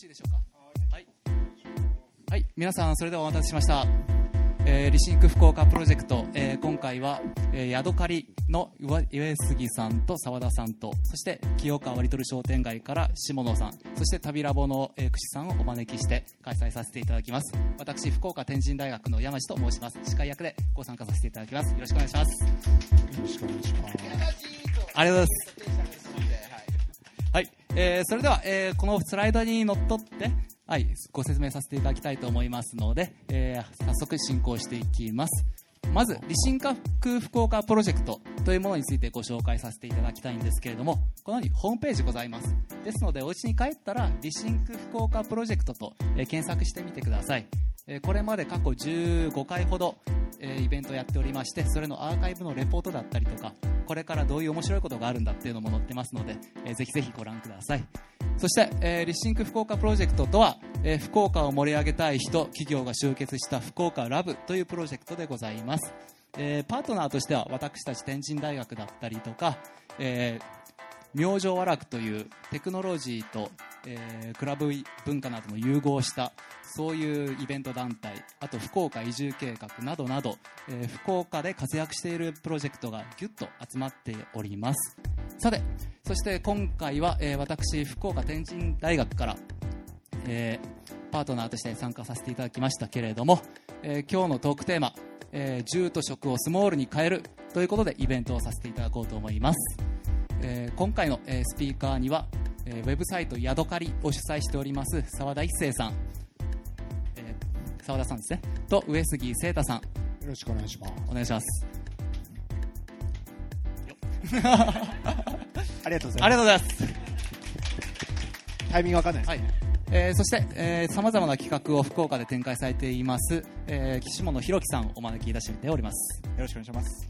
しいでしょうか？はい、はい、皆さんそれではお待たせしました、えー、リシンク福岡プロジェクト、えー、今回は、えー、ヤドカリの上杉さんと澤田さんとそして清川リトル商店街から下野さんそして旅ラボの、えー、串さんをお招きして開催させていただきます。私福岡天神大学の山地と申します。司会役でご参加させていただきます。よろしくお願いします。よろしくお願いします。ありがとうございます。はい、えー、それでは、えー、このスライドにのっとって、はい、ご説明させていただきたいと思いますので、えー、早速進行していきます。まず、理心科福岡プロジェクトというものについてご紹介させていただきたいんですけれども、このようにホームページございます。ですので、お家に帰ったら、理心区福岡プロジェクトと、えー、検索してみてください。えー、これまで過去15回ほど、えー、イベントをやっておりまして、それのアーカイブのレポートだったりとか、これからどういう面白いことがあるんだっていうのも載ってますので、えー、ぜひぜひご覧ください。そして、えー、リッシンク福岡プロジェクトとは、えー、福岡を盛り上げたい人、企業が集結した福岡ラブというプロジェクトでございます。えー、パートナーとしては私たち天神大学だったりとか、えー、明星和楽というテクノロジーと、えー、クラブ文化なども融合したそういうイベント団体あと福岡移住計画などなど、えー、福岡で活躍しているプロジェクトがぎゅっと集まっております。さてそして今回は、えー、私福岡天神大学から、え、パートナーとして参加させていただきましたけれども、え、今日のトークテーマ、えー、住と食をスモールに変えるということでイベントをさせていただこうと思います、えー、今回の、えー、スピーカーには、えー、ウェブサイトヤドカリを主催しております澤田一生さん。澤田さんですね。と上杉聖太さん。よろしくお願いします。お願いします。ありがとうございます。ありがとうございます。タイミングわかんないです、はい。えー、そしてさまざまな企画を福岡で展開されています、えー、岸本弘樹さんをお招きいたしております。よろしくお願いします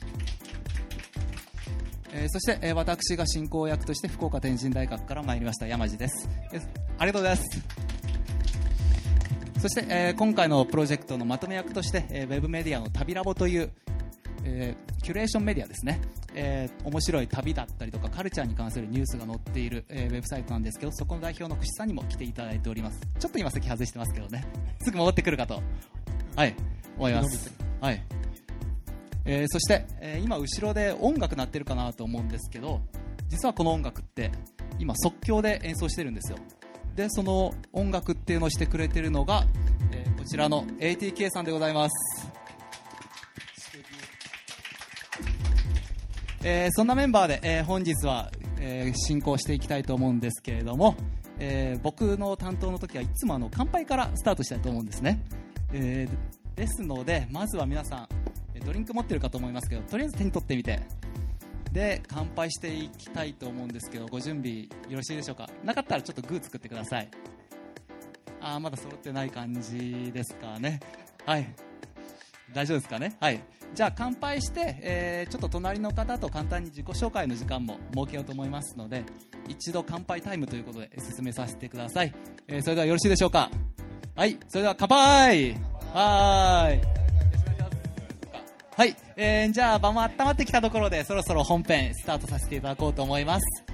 えー、そして、えー、私が進行役として福岡天神大学から参りました山地です、えー、ありがとうございます。そして、えー、今回のプロジェクトのまとめ役として、えー、ウェブメディアの旅ラボという、えー、キュレーションメディアですね、えー、面白い旅だったりとかカルチャーに関するニュースが載っている、えー、ウェブサイトなんですけどそこの代表の串さんにも来ていただいております。ちょっと今席外してますけどね。すぐ戻ってくるかと。はい。思います。はいえー、そして、えー、今後ろで音楽鳴ってるかなと思うんですけど実はこの音楽って今即興で演奏してるんですよ。でその音楽っていうのをしてくれてるのが、えー、こちらの ATK さんでございます。えー、そんなメンバーで、えー、本日は、えー、進行していきたいと思うんですけれども、えー、僕の担当の時はいつもあの乾杯からスタートしたいと思うんですね、えー、ですのでまずは皆さんドリンク持ってるかと思いますけどとりあえず手に取ってみて。で乾杯していきたいと思うんですけどご準備よろしいでしょうか？なかったらちょっとグー作ってください。あまだ揃ってない感じですかね。はい。大丈夫ですかね？はい。じゃあ乾杯して、えー、ちょっと隣の方と簡単に自己紹介の時間も設けようと思いますので一度乾杯タイムということで進めさせてください、えー、それではよろしいでしょうか？はい。それでは乾杯！はいはい、えー、じゃあ場も温まってきたところでそろそろ本編スタートさせていただこうと思います、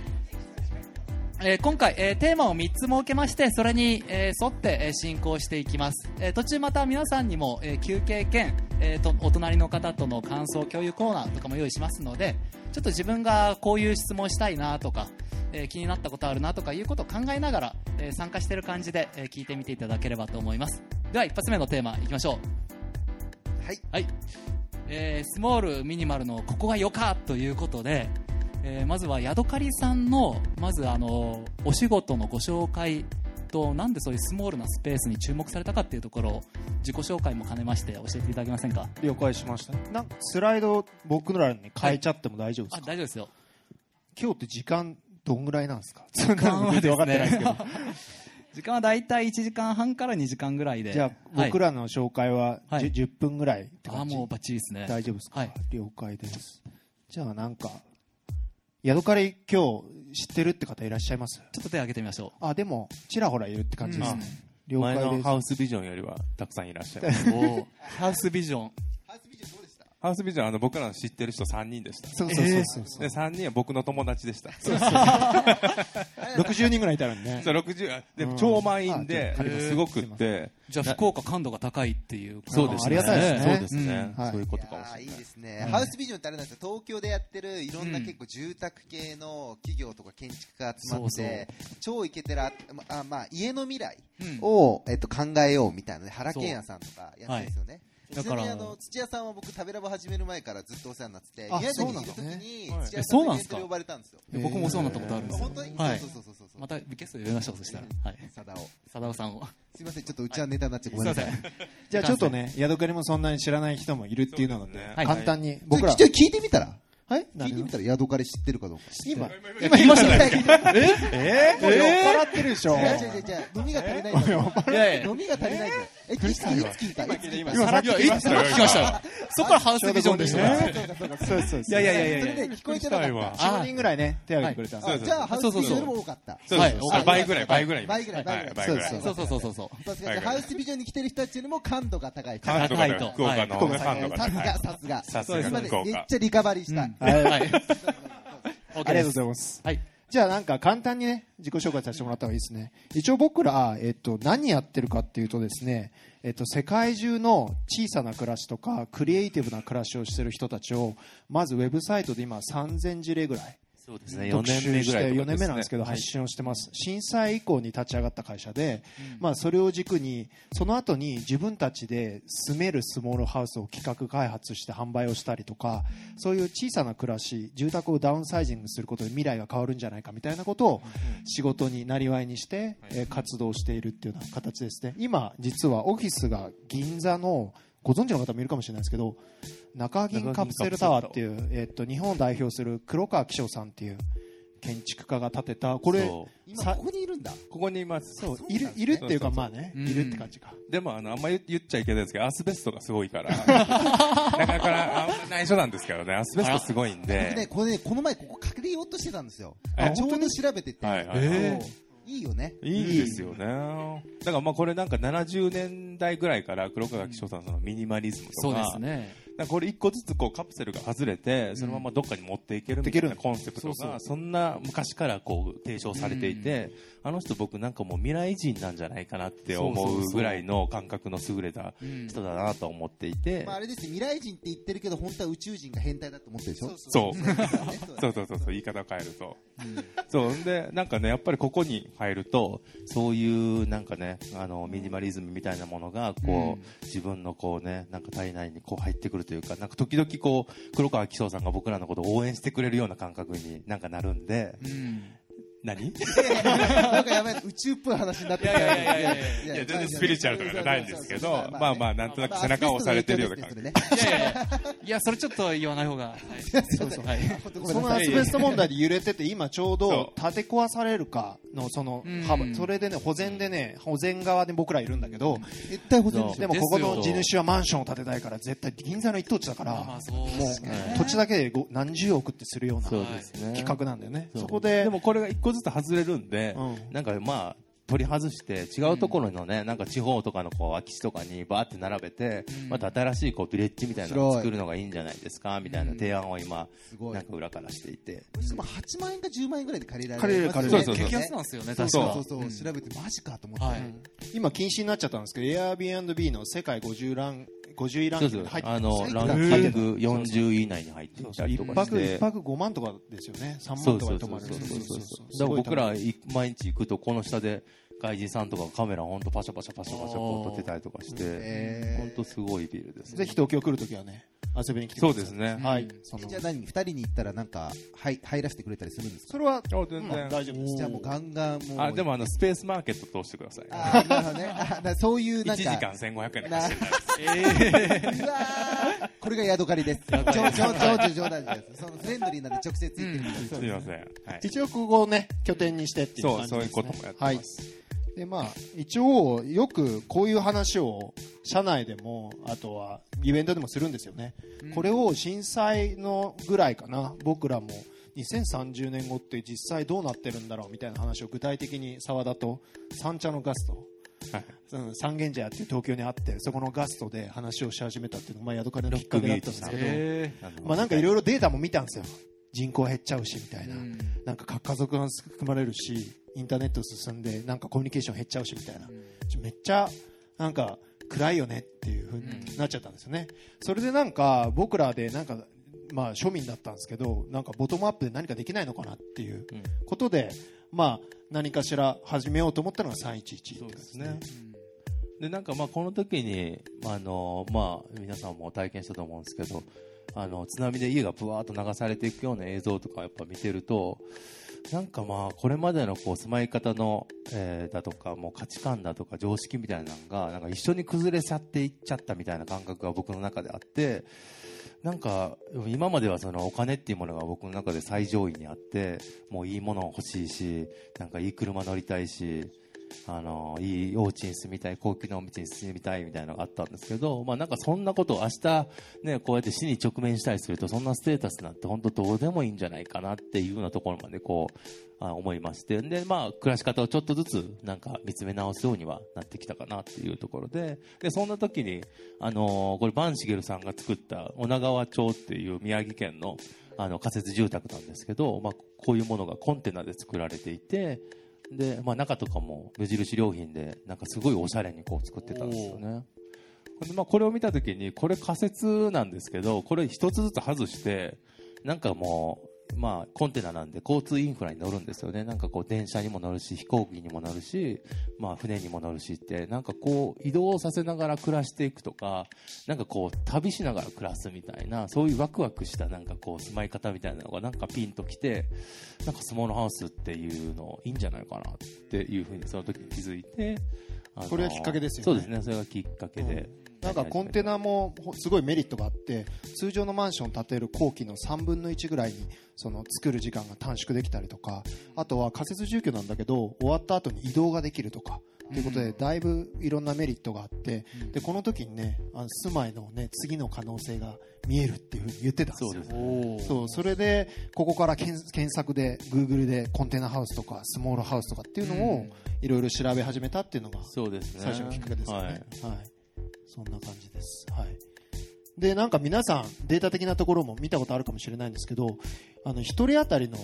えー、今回、えー、テーマを3つ設けましてそれに、え沿って、え進行していきます、え途中また皆さんにも、え休憩兼、えとお隣の方との感想共有コーナーとかも用意しますのでちょっと自分がこういう質問したいなとか、え気になったことあるなとかいうことを考えながら、え参加している感じで、え聞いてみていただければと思います。では一発目のテーマいきましょう。はい、はいえー、スモールミニマルのここがよかということで、えー、まずはヤドカリさんのまずあのお仕事のご紹介となんでそういうスモールなスペースに注目されたかっていうところを自己紹介も兼ねまして教えていただけませんか？了解しました。なんかスライド僕らに変えちゃっても大丈夫ですか、はい、大丈夫ですよ。今日って時間どんぐらいなんですか？時間はですね時間は大体1時間半から2時間ぐらいで。じゃあ僕らの紹介は 10,、はい、10分ぐらいってあもうバッチリですね。大丈夫ですか、はい、了解です。じゃあなんかヤドカリ今日知ってるって方いらっしゃいます？ちょっと手を挙げてみましょう。あでもちらほらいるって感じですね、了解です。前のハウスビジョンよりはたくさんいらっしゃいます。おハウスビジョンハハウスビジョンあの僕らの知ってる人3人でした。そうそうそうそうそう。で3人は僕の友達でした。60 人ぐらいいたのにね。そう60でうん。超満員ですごくって。じゃあ福岡感度が高いっていう。そうですね。ありがたいですね。そうですね。うんはいそういうことかもしい。やーい。いれないですね、ハウスビジョンってあれなんですよ。東京でやってるいろんなうん。結構住宅系の企業とか建築家が集まそうそう。って超イケてらあ、まあ、家の未来うん。を、えっと、考えようみたいなね原健也さんとかやってるんですよね、だから。あの土屋さんは僕食べラボ始める前からずっとお世話になっててあ宮崎にいる時そうなんだ。に、はい土屋さえそうなんすかんのイベントで呼ばれたんですよ。いや僕もお世話になったことあるんですよ。本当に、はいそうそうそうそう。またゲストで呼びましょうそしたら。はい。佐田を貞夫さんを。すいませんちょっとうちはネタになっちゃうごめんなさい。すいません。じゃあちょっとねヤドカリもそんなに知らない人もいるっていうので簡単に僕ら。ちょ聞いてみたら？はい？聞いてみたらヤドカリ知ってるかどうか今今言い。ましたねえ？ー、酔っ払ってるでしょ。違う違う違う。違う飲みが足りないんだよ。いやいや。飲みが足りないえいつ聞いた？今さっき聞きましたそこからハウスビジョンでしょね。そうかそう。いやいやいやいや。それで聞こえてなかった。4人ぐらいね手挙げてくれた。じゃあハウスビジョンよりも多かった。はい。倍ぐらい倍ぐらい。倍ぐらい倍ぐらい。そうそうそう。そうそうそうそう。ですねハウスビジョンに来てる人たちよりも感度が高い高い。と。福岡のはい。関東がさすが高いさすが。さすがすいません。福岡めっちゃリカバリーした。はい。はい。ありがとうございます。はいじゃあなんか簡単にね自己紹介させてもらった方がいいですね。一応僕ら、えっと、何やってるかっていうとですね、えっと、世界中の小さな暮らしとかクリエイティブな暮らしをしてる人たちをまずウェブサイトで今3000事例ぐらいそうですね。4特年目ぐらいとか4年目なんですけどはい。発信をしてます。震災以降に立ち上がった会社で、まあ、それを軸にその後に自分たちで住めるスモールハウスを企画開発して販売をしたりとかそういう小さな暮らし住宅をダウンサイジングすることで未来が変わるんじゃないかみたいなことを仕事になりわいにして、えー活動しているっていうような形ですね。今実はオフィスが銀座のご存知の方もいるかもしれないですけど中銀カプセルタワーっていう、えっと日本を代表する黒川紀章さんっていう建築家が建てたこれ今ここにいるんだ。ここにいます。そういるいるっていうかまあねうん。いるって感じかでもあのあんまり言っちゃいけないですけどアスベストがすごいから。なかなかあんま内緒なんですけどねアスベストすごいん僕ねでこれねこの前ここ隠れようとしてたんですよ。えちょうど調べてて。はいはいいいよね。いいですよね。だからまあこれなんか70年代ぐらいから黒川紀章さんのミニマリズムとかそうですねこれ一個ずつこうカプセルが外れてそのままどっかに持っていけるみたいなコンセプトがそんな昔からこう提唱されていてあの人僕なんかもう未来人なんじゃないかなって思そうぐらいの感覚の優れたうん。人だなと思っていて。まああれです。よ未来人って言ってるけど本当は宇宙人が変態だって思ってるでしょ？そう。ねそうそうそう。そうそう言い方を変えると、そう。でなんかねやっぱりここに入るとそういうなんかねあのミニマリズムみたいなものがこう、自分のこうねなんか体内にこう入ってくるというかなんか時々こう黒川紀章さんが僕らのことを応援してくれるような感覚になんかなるんで。うん。何？い なんかやばい宇宙っぽい話になってきた。いやいやいやいやいやや全然スピリチュアルとかじゃないんですけどまあまあなんとなく背中を押されてるような感じ。じいやいやいや。いやそれちょっと言わない方がはい。そうそうはいそのアスベスト問題で揺れてて今ちょうどそう。建て壊されるかのそのそれでね保全でね保全側で僕らいるんだけど絶対保全でもここの地主はマンションを建てたいから絶対銀座の一等地だからまあそうもですね。う土地だけでご何十億ってするような企画なんだよね。そこででもこれが一個ずつ外れるんで、うん。なんかまあ取り外して違うところのね、なんか地方とかのこう空き地とかにバーって並べて、うん。また新しいこうビレッジみたいなのを作るのがいいんじゃないですかみたいな提案を今、すごい。なんか裏からしていて。しかも8万円か10万円ぐらいで借りられる。借りれる借りれる。そうそうそう。激安なんですよねそう確か。そうそう調べてマジかと思って。はい。今禁止になっちゃったんですけど Airbnb の世界50ラン50位ランキングに入ってあのランたキング40位以内に入っていたりと一かして泊一泊5万とかですよね。3そう万とかで泊まる。そうそうそうそうそう。すだから僕らい毎日行くとこの下で外人さんとかカメラ本当パシャパシャパシャパシャこう撮ってたりとかして。え本当すごいビルですね。ぜひ東京来るときはね遊びに来てください。そうですね。はい。そのーじゃあ何2人に行ったらなんか入入らせてくれたりするんですか？それはあ全然。うん大丈夫です。じゃあもうガンガンもう。あでもあのスペースマーケット通してください。あーなるほどね。あなそういう1なんか。時間1500円でな。走る うわー。これがヤドカリです。冗冗冗冗談です。そのフレンドリーなんで直接言ってるみたいです。すみません。はい。一応ここをね拠点にしてっていうそう、感じです、そういうこね、ともやってはい。ます。でまあ一応よくこういう話を社内でもあとはイベントでもするんですよね、これを震災のぐらいかな。僕らも2030年後って実際どうなってるんだろうみたいな話を具体的に澤田と三茶のガスト。はい。三軒茶屋っていう東京にあってそこのガストで話をし始めたっていうのが、まあ、ヤドカリのきっかけだったんですけど、まあ、なんかいろいろデータも見たんですよ。人口減っちゃうしみたいな、うん。なんか核家族が含まれるしインターネット進んでなんかコミュニケーション減っちゃうしみたいな、めっちゃなんか暗いよねっていう風になっちゃったんですよね、それでなんか僕らでなんかまあ庶民だったんですけどなんかボトムアップで何かできないのかなっていううんことで、まあ何かしら始めようと思ったのが311ってそうですね。でなんかまあこの時にあのまあ皆さんも体験したと思うんですけどあの津波で家がぶわーっと流されていくような映像とかやっぱ見てるとなんかまあこれまでのこう住まい方の、えーだとかもう価値観だとか常識みたいなのがなんか一緒に崩れ去っていっちゃったみたいな感覚が僕の中であってなんか今まではそのお金っていうものが僕の中で最上位にあってもういいもの欲しいしなんかいい車乗りたいしあのいいお家に住みたい高級なお家に住みたいみたいなのがあったんですけど、まあ、なんかそんなことを明日、ね、こうやって死に直面したりするとそんなステータスなんて本当どうでもいいんじゃないかなっていうようなところまでこうあ思いまして。で、まあ、暮らし方をちょっとずつなんか見つめ直すようにはなってきたかなっていうところで。でそんな時に、あのこれ坂茂さんが作った女川町っていう宮城県のあの仮設住宅なんですけど、まあ、こういうものがコンテナで作られていてで、まあ、中とかも無印良品でなんかすごいおしゃれにこう作ってたんですよね。でまあ、これを見た時にこれ仮説なんですけどこれ一つずつ外してなんかもう、まあ、コンテナなんで交通インフラに乗るんですよね。なんかこう電車にも乗るし飛行機にも乗るし、まあ、船にも乗るしってなんかこう移動させながら暮らしていくとかなんかこう旅しながら暮らすみたいなそういうワクワクしたなんかこう住まい方みたいなのがなんかピンときてなんかスモールハウスっていうのいいんじゃないかなっていうふうにその時に気づいてあのこれがきっかけですよね。そうですね。それがきっかけで、なんかコンテナもほすごいメリットがあって通常のマンションを建てる工期の3分の1ぐらいにその作る時間が短縮できたりとかあとは仮設住居なんだけど終わった後に移動ができるとかということでだいぶいろんなメリットがあってでこの時にねあの住まいのね次の可能性が見えるっていうふうに言ってたんですよ。そうですおーそれでここから検検索で Google でコンテナハウスとかスモールハウスとかっていうのをいろいろ調べ始めたっていうのが最初のきっかけですよね。ははいい。そんな感じです。はい。で、なんか皆さん、データ的なところも見たことあるかもしれないんですけど、あの、一人当たりの、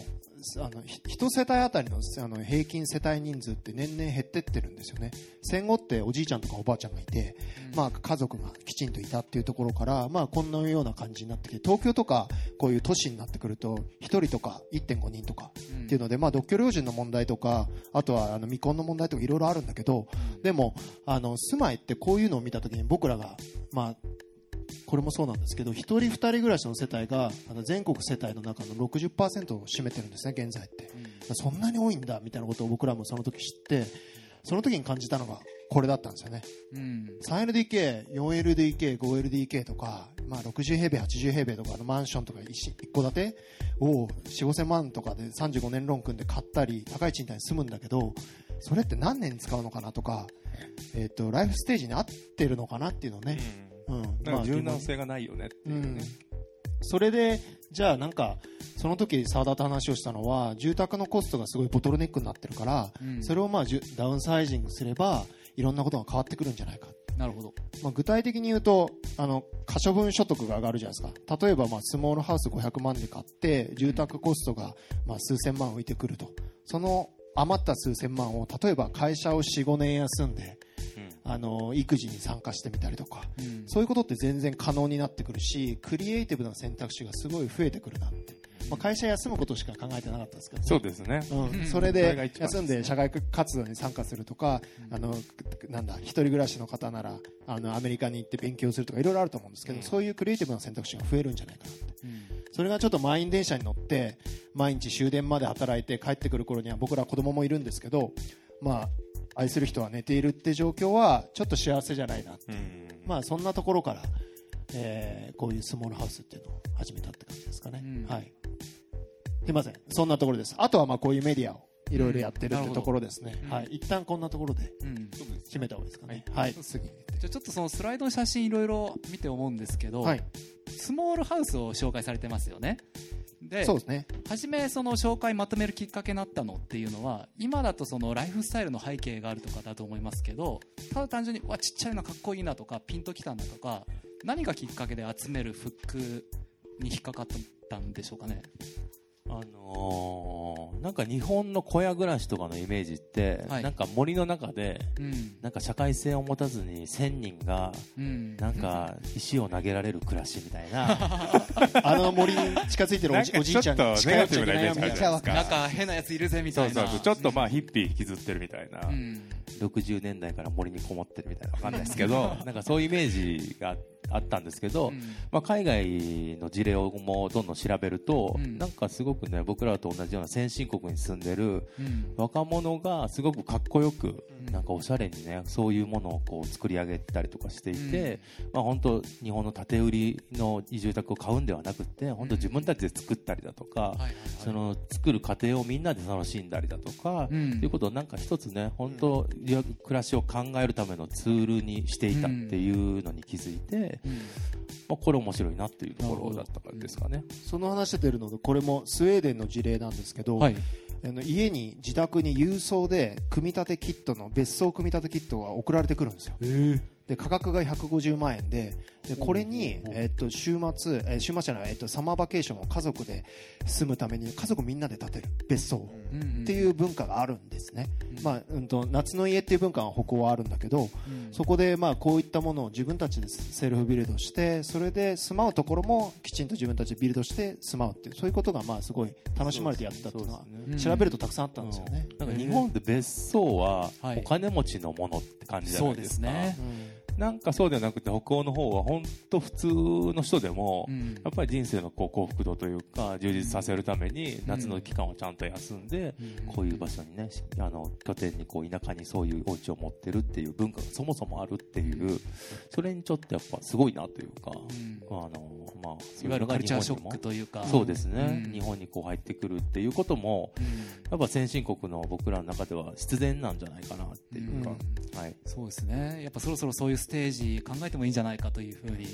あの、ひ一世帯当たりのあの平均世帯人数って年々減ってってるんですよね。戦後っておじいちゃんとかおばあちゃんがいて、まあ家族がきちんといたっていうところから、まあこんなような感じになってきて、東京とかこういう都市になってくると、一人とか1.5人とかっていうので、まあ独居老人の問題とか、あとはあの未婚の問題とかいろいろあるんだけど、でも、あの、住まいってこういうのを見たときに僕らが、まあ、これもそうなんですけど、一人二人暮らしの世帯が、あの全国世帯の中の60%を占めてるんですね、現在って。そんなに多いんだ、みたいなことを僕らもその時知って、その時に感じたのが、これだったんですよね。うん。3LDK、4LDK、5LDK とか、まあ60平米、80平米とかのマンションとか一一戸建てを4、5000万とかで35年ローン組んで買ったり、高い賃貸に住むんだけど、それって何年に使うのかなとか、えっ、と、ライフステージに合ってるのかなっていうのをね、うん。なんか柔軟性がないよねっていううんね、それで、じゃあなんか、その時澤田と話をしたのは、住宅のコストがすごいボトルネックになってるから、うんそれをまあじゅダウンサイジングすれば、いろんなことが変わってくるんじゃないか。なるほど。まあ、具体的に言うと、あの、可処分所得が上がるじゃないですか。例えば、まあ、スモールハウス500万で買って、住宅コストが、まあ、数千万浮いてくると。その余った数千万を、例えば会社を4、5年休んで、あの、育児に参加してみたりとか、うん。そういうことって全然可能になってくるし、クリエイティブな選択肢がすごい増えてくるなって。まあ、会社休むことしか考えてなかったんですけど、そうですね、うん、それで休んで社会活動に参加するとか、あのなんだ一人暮らしの方ならあのアメリカに行って勉強するとかいろいろあると思うんですけど、そういうクリエイティブな選択肢が増えるんじゃないかなって。うん。それがちょっと満員電車に乗って毎日終電まで働いて帰ってくる頃には僕ら子供もいるんですけど、まあ、愛する人は寝ているって状況はちょっと幸せじゃないな、うんまあ、そんなところから、えーこういうスモールハウスっていうのを始めたって感じですかね。うんはいすいません。そんなところです。あとはまあこういうメディアをいろいろやってるってところですね。うんはい。一旦こんなところでうん締めた方がいいですかね。はい。次。じゃあちょっとそのスライドの写真いろいろ見て思うんですけど、はい。スモールハウスを紹介されてますよね。でそうですね。初めその紹介まとめるきっかけになったのっていうのは今だとそのライフスタイルの背景があるとかだと思いますけどただ単純にわちっちゃいのかっこいいなとかピンときたんだとか何がきっかけで集めるフックに引っかかったんでしょうかね。あのーなんか日本の小屋暮らしとかのイメージって、はい。なんか森の中で、うん。なんか社会性を持たずに1000人が、うん。なんか石を投げられる暮らしみたいな、あの森に近づいてるおじおじいちゃんに近寄っちゃいけないよみたいななんか変なやついるぜみたいな。そうそうそう、ちょっとまあヒッピー引きずってるみたいな、うん。60年代から森にこもってるみたいなわかんないですけど、なんかそういうイメージがあったんですけど、うん。まあ、海外の事例をもどんどん調べると、うん。なんかすごくね僕らと同じような先進国に住んでるうん。若者がすごくかっこよく、うんなんかおしゃれにねそういうものをこう作り上げたりとかしていて、まあ、本当日本の建て売りの住宅を買うんではなくて本当自分たちで作ったりだとか、その作る過程をみんなで楽しんだりだとか、うん。ということをなんか一つね本当、暮らしを考えるためのツールにしていたっていうのに気づいて、うん。まあ、これ面白いなっていうところだったからですかね。その話出てるのでこれもスウェーデンの事例なんですけど、はいあの家に自宅に郵送で組み立てキットの別荘組み立てキットが送られてくるんですよ。えで価格が150万円ででこれに、えっと週末、えー週末じゃない、えっとサマーバケーションを家族で住むために家族みんなで建てる。別荘。っていう文化があるんですね、うん。まあうん、と夏の家っていう文化は北欧はあるんだけど、うん。そこでまあこういったものを自分たちでセルフビルドしてそれで住まうところもきちんと自分たちでビルドして住まうっていうそういうことがまあすごい楽しまれてやってたっていうのは調べるとたくさんあったんですよね。なんか日本って別荘ははい。お金持ちのものって感じじゃなそういですか。ですねなんかそうではなくて北欧の方は本当普通の人でも、うん。やっぱり人生のこう幸福度というか充実させるために夏の期間をちゃんと休んで、こういう場所にねしあの拠点にこう田舎にそういうお家を持ってるっていう文化がそもそもあるっていうそれにちょっとやっぱすごいなというか、うん。あのまあ、いわゆるカルチャーショックというか。そうですね、うん。日本にこう入ってくるっていうこともうんやっぱ先進国の僕らの中では必然なんじゃないかなっていうか、はい、そうですね。やっぱそろそろそういうステージ考えてもいいんじゃないかというふうに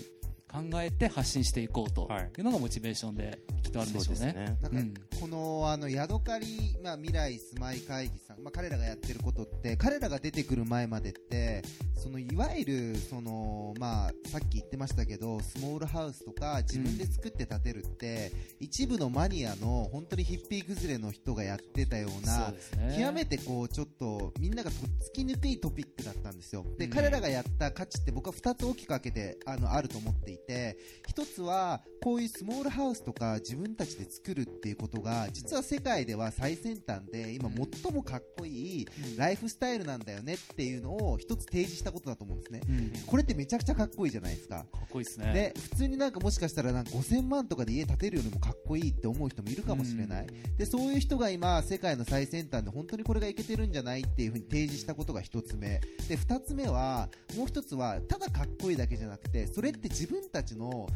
考えて発信していこうと。はい。いうのがモチベーションできっとあるんでしょうね。ね。なんかうん。このあのヤドカリ、まあ、未来住まい会議さん、まあ、彼らがやってることって彼らが出てくる前までってそのいわゆるその、まあ、さっき言ってましたけどスモールハウスとか自分で作って建てるって、一部のマニアの本当にヒッピー崩れの人がやってたようなね。極めてこうちょっとみんながとっつきにくいトピックだったんですよ。で、うん。彼らがやった価値って僕は2つ大きく分けてあのあると思っていて1つはこういうスモールハウスとか自分たちで作るっていうことが実は世界では最先端で今最もかっこいいライフスタイルなんだよねっていうのを一つ提示したことだと思うんですね。うん。これってめちゃくちゃかっこいいじゃないですか。かっこいいですね。で普通になんかもしかしたらなんか5000万とかで家建てるよりもかっこいいって思う人もいるかもしれない、でそういう人が今世界の最先端で本当にこれがいけてるんじゃないっていうふうに提示したことが一つ目。で二つ目はもう一つはただかっこいいだけじゃなくてそれって自分たちの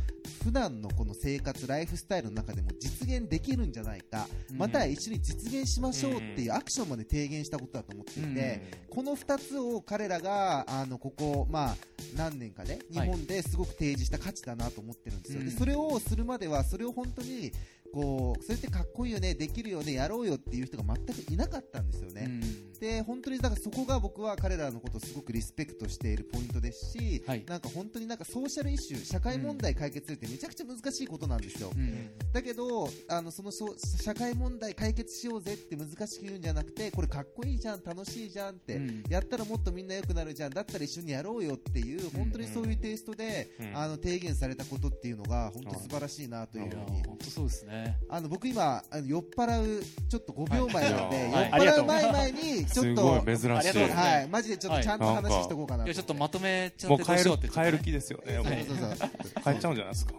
普段のこの生活ライフスタイルの中でも実現できるんじゃないか、うん。または一緒に実現しましょうっていうアクションまで提言したことだと思っていて、この2つを彼らがあのここ、まあ、何年かで日本ですごく提示した価値だなと思ってるんですよ、うん。でそれをするまではそれを本当にこうそれってかっこいいよねできるよねやろうよっていう人が全くいなかったんですよね、うんで本当にだからそこが僕は彼らのことをすごくリスペクトしているポイントですし、はい。なんか本当になんかソーシャルイシュー社会問題解決するってめちゃくちゃ難しいことなんですよ、うん。だけどあのそのそ社会問題解決しようぜって難しく言うんじゃなくてこれかっこいいじゃん楽しいじゃんって、うん。やったらもっとみんな良くなるじゃんだったら一緒にやろうよっていう本当にそういうテイストで、うん。あの提言されたことっていうのが本当素晴らしいなというふうに。本当そうですね。あの僕今あの酔っ払うちょっと5秒前なんで、はい。はい酔っ払う前々にちょっとすごい珍しい。ありがとうございますはい。マジでちょっとちゃんとはい話しとこうかなといやちょっとまとめちゃってもう帰るどうしようって帰る気ですよね、もう。帰っちゃうんじゃないですか。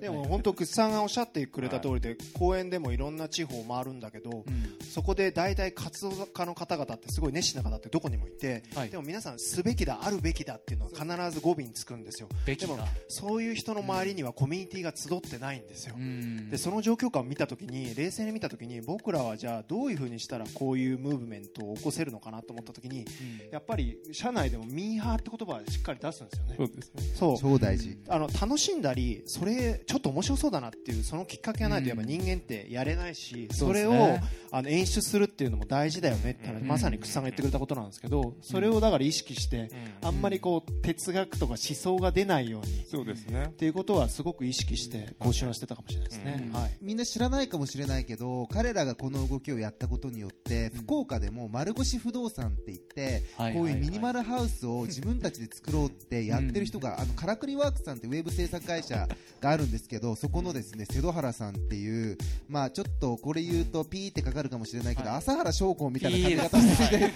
でも本当、グッさんがおっしゃってくれた通りで、公園でもいろんな地方を回るんだけど、うん。そこで大体活動家の方々ってすごい熱心な方ってどこにもいて、はい。でも皆さん、すべきだ、あるべきだっていうのは必ず語尾につくんですよ。べきだ。でもそういう人の周りにはコミュニティが集ってないんですよ。うん。でその状況下を見たときに冷静に見たときに僕らはじゃあどういうふうにしたらこういうムーブメントを起こせるのかなと思ったときにうん。やっぱり社内でもミーハーって言葉をしっかり出すんですよね。そうですね。そう。超大事、あの楽しんだりそれちょっと面白そうだなっていうそのきっかけがないとやっぱ人間ってやれないし、それをあの演出するっていうのも大事だよねって話、うん。まさに草さんが言ってくれたことなんですけどそれをだから意識して、あんまりこう哲学とか思想が出ないようにそうですね。っていうことはすごく意識して更新はしてたかもしれないですね。うん。はい。みんな知らないかもしれないけど彼らがこの動きをやったことによって、福岡でも丸腰不動産って言って、はいこういうミニマルハウスを自分たちで作ろうってやってる人が、あのカラクリワークスさんってウェブ制作会社があるんですけどそこのですね瀬戸原さんっていう、まあ、ちょっとこれ言うとピーってかかるかもしれないけど、はい。朝原将校みたいな髪型してて。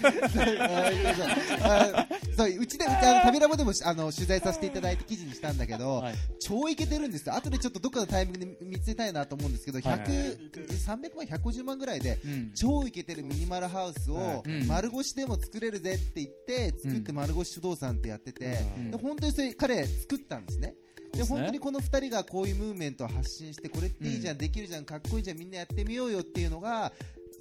あ そううちでうちあのタビラボでもあの取材させていただいて記事にしたんだけど、はい。超イケてるんです。よ、後でちょっとどっかのタイミングで見つけたいなと思うんですけど、はい。はい100 300万、150万ぐらいで、うん。超イケてるミニマルハウスをうん。丸腰でも作れるぜって言って、作って丸腰不動産ってやってて、本当にそれ彼作ったんですね。で本当にこの2人がこういうムーブメントを発信してこれっていいじゃん、できるじゃんかっこいいじゃんみんなやってみようよっていうのが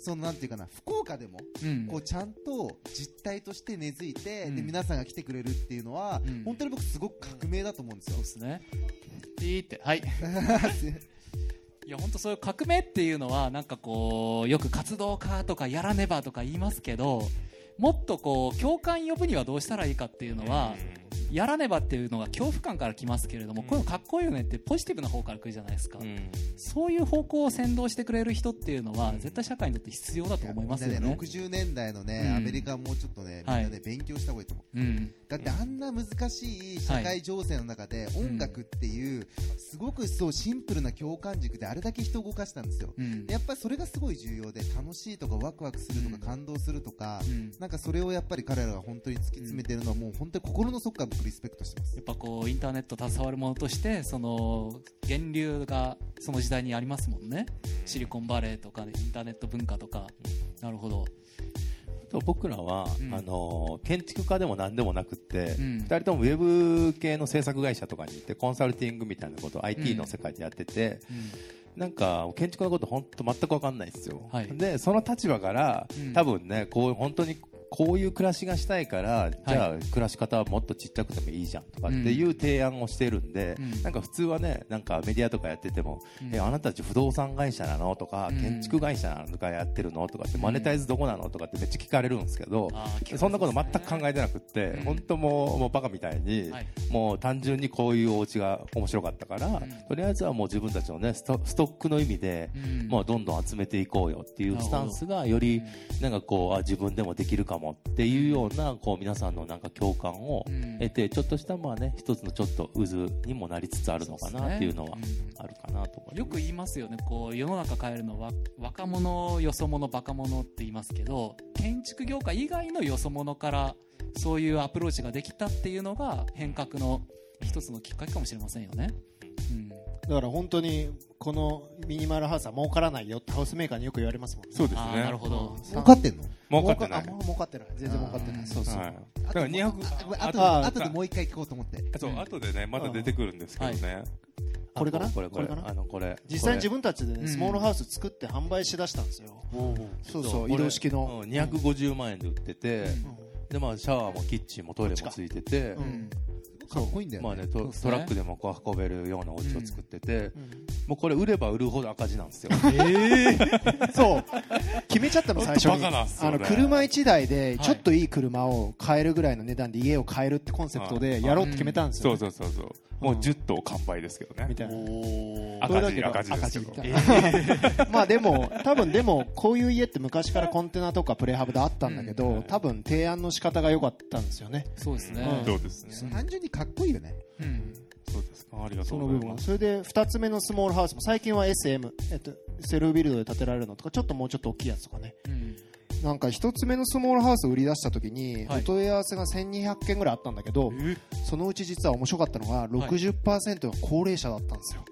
そのなんていうかな福岡でもうんこうちゃんと実態として根付いて、うん。で皆さんが来てくれるっていうのは、うん。本当に僕すごく革命だと思うんですよそう。ですねピーってはい。いや本当そういう革命っていうのはなんかこうよく活動家とかやらねばとか言いますけどもっとこう共感呼ぶにはどうしたらいいかっていうのは、やらねばっていうのが恐怖感からきますけれども、うん。こういうのかっこいいよねってポジティブな方から来るじゃないですか、うん。そういう方向を先導してくれる人っていうのは絶対社会にとって必要だと思いますよね。ね60年代のね、うん。アメリカはもうちょっとね、みんなね、勉強した方がいいと思う。うんだってあんな難しい社会情勢の中で音楽っていうすごくそうシンプルな共感軸であれだけ人を動かしたんですよ。うん。でやっぱりそれがすごい重要で楽しいとかワクワクするとかうん。感動するとか、うんなんかそれをやっぱり彼らが本当に突き詰めてるのはもう本当に心の底から僕リスペクトしてます。や。っぱこうインターネット携わるものとしてその源流がその時代にありますもんね。シリコンバレーとかインターネット文化とか。なるほどと僕らは、うん。あの建築家でも何でもなくって、うん。二人ともウェブ系の制作会社とかに行ってコンサルティングみたいなことをう IT ん。の世界でやってて、うん。なんか建築のこと本当全く分かんないんですよ、はい。でその立場から、うん。多分ねこう本当にこういう暮らしがしたいから、じゃあ暮らし方はもっとちっちゃくてもいいじゃんとかっていう提案をしてるんで、うん。なんか普通はねなんかメディアとかやってても、うん。えあなたたち不動産会社なのとか、うん。建築会社なのかやってるのとかってマネタイズどこなのとかってめっちゃ聞かれるんですけど、あーそんなこと全く考えてなくって、うん。本当もうもうバカみたいに、はい。もう単純にこういうお家が面白かったから、ん。とりあえずはもう自分たちのねストストックの意味で、うん。もうどんどん集めていこうよっていうスタンスがよりなんかこうあ自分でもできるかもっていうようなこう皆さんのなんか共感をうん。得てちょっとしたまあね一つのちょっと渦にもなりつつあるのかなっていうのはあるかなと思います。よく言いますよね。こう世の中変えるのは若者よそ者バカ者って言いますけど建築業界以外のよそ者からそういうアプローチができたっていうのが変革の一つのきっかけかもしれませんよね、うん、だから本当にこのミニマルハウスは儲からないよってハウスメーカーによく言われますもんね。そうですね。なるほど。儲かってんの？儲かってない。儲かってない。全然儲かってない。そうそう。はい、だから200あとああとでもう一回聞こうと思って。そう、後でね、まだ出てくるんですけどね。これかなあこれ、これ、これかなあの、これ。実際に自分、分たちでね、うん。スモールハウス作って販売しだしたんですよ。そうそう、移動式の。うん250万円で売ってて、うん。で、まあ、シャワーもキッチンもトイレもついてて、うんかっこいいんだよね。まあねねトラックでもこう運べるようなお家を作ってて、うんもうこれ売れば売るほど赤字なんですよ。そう。決めちゃったの、最初に。あの、車1台で、はいちょっといい車を買えるぐらいの値段で家を買えるってコンセプトでやろうって決めたんですよ。そうそうそうそう。もう10頭完売ですけどね。みたいな。赤字、赤字ですけど。赤字 まあでも、多分でも、こういう家って昔からコンテナとかプレハブであったんだけど、うん多分提案の仕方が良かったんですよね。そうですね、うんそうですね。単純にかっこいいよね。うんそうですか。ありがとそうの部分は。ございます。それで、二つ目のスモールハウスも、最近は SM、えっと、セルフビルドで建てられるのとか、ちょっともうちょっと大きいやつとかね。うんなんか一つ目のスモールハウスを売り出した時に、はいお問い合わせが1200件ぐらいあったんだけど、そのうち実は面白かったのが60%が高齢者だったんですよ。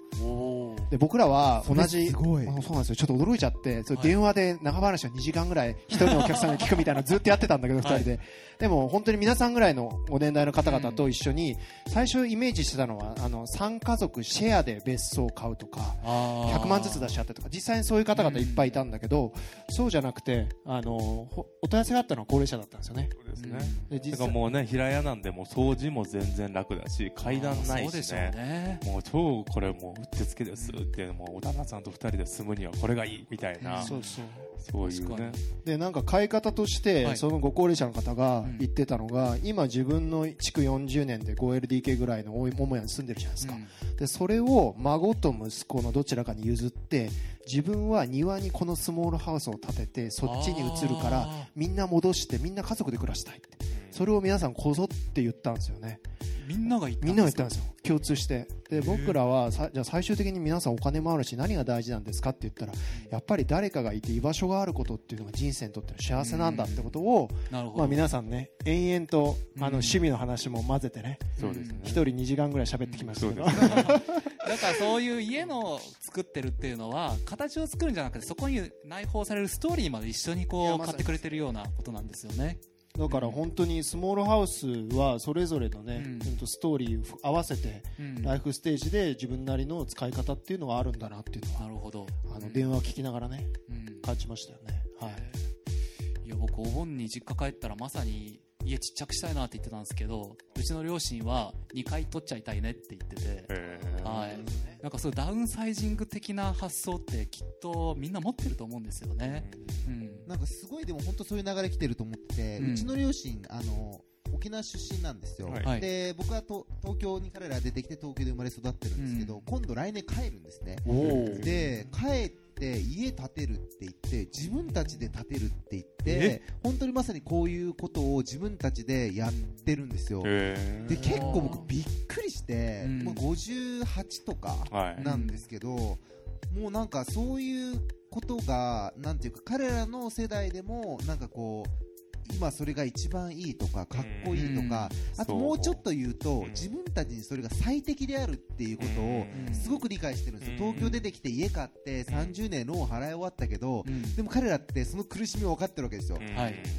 で僕らは同じそれすごい。あそうなんですよ。ちょっと驚いちゃってそれはい電話で長話を2時間ぐらい一人のお客さんに聞くみたいなのずっとやってたんだけど2人で、でも本当に皆さんぐらいのご年代の方々と一緒に最初イメージしてたのはあの3家族シェアで別荘を買うとか100万ずつ出し合ってとか実際にそういう方々いっぱいいたんだけど、そうじゃなくてあのほお問い合わせがあったのは高齢者だったんですよね。そうですね。で実際だからもうね、平屋なんで、もう掃除も全然楽だし、階段ないそうでし。ね。もう超これもううってつけですって、もうお旦那さんと二人で住むにはこれがいいみたいな、そうそう。そういうね。でなんか買い方として、はい。そのご高齢者の方がうん。言ってたのが、今自分の築40年で 5LDK ぐらいの大母屋に住んでるじゃないですか、でそれを孫と息子のどちらかに譲って自分は庭にこのスモールハウスを建ててそっちに移るからあみんな戻してみんな家族で暮らしたいって。それを皆さんこぞって言ったんですよねみんなが言ったみんなが言ったんんですよ。共通して。で僕らはさじゃあ最終的に皆さんお金もあるし何が大事なんですかって言ったらやっぱり誰かがいて居場所があることっていうのが人生にとっての幸せなんだってことを、なるほど、まあ、皆さんね延々とあのうん趣味の話も混ぜてね。一人2時間ぐらい喋ってきましたけど。だからそういう家の作ってるっていうのは形を作るんじゃなくてそこに内包されるストーリーまで一緒にいこう買ってくれてるようなことなんですよね。だから本当にスモールハウスはそれぞれのね、うん。ストーリーを合わせてうん。ライフステージで自分なりの使い方っていうのがあるんだなっていうのはなるほど。あの電話を聞きながらねうん。感じましたよね、はい、いや僕お盆に実家帰ったらまさに家ちっちゃくしたいなって言ってたんですけどうちの両親は2回取っちゃいたいねって言ってて、えー。はい、なんかそういうダウンサイジング的な発想ってきっとみんな持ってると思うんですよね。うん。なんかすごいでも本当そういう流れ来てると思ってて、ううんちの両親あの沖縄出身なんですよ、はい。はい。で僕はと東京に彼らが出てきて東京で生まれ育ってるんですけど、うん。今度来年帰るんですね。で帰って家建てるって言って自分たちで建てるって言って本当にまさにこういうことを自分たちでやってるんですよ、えー。で結構僕びっくりして、うん。もう58とかはい。なんですけど、もうなんかそういうことがなんていうか彼らの世代でもなんかこう今それが一番いいとかかっこいいとか、あともうちょっと言うと、う。ん自分たちにそれが最適であるっていうことをうん。すごく理解してるんですよ、うん。東京出てきて家買って30年ローン払い終わったけど、うん。でも彼らってその苦しみを分かってるわけですよ、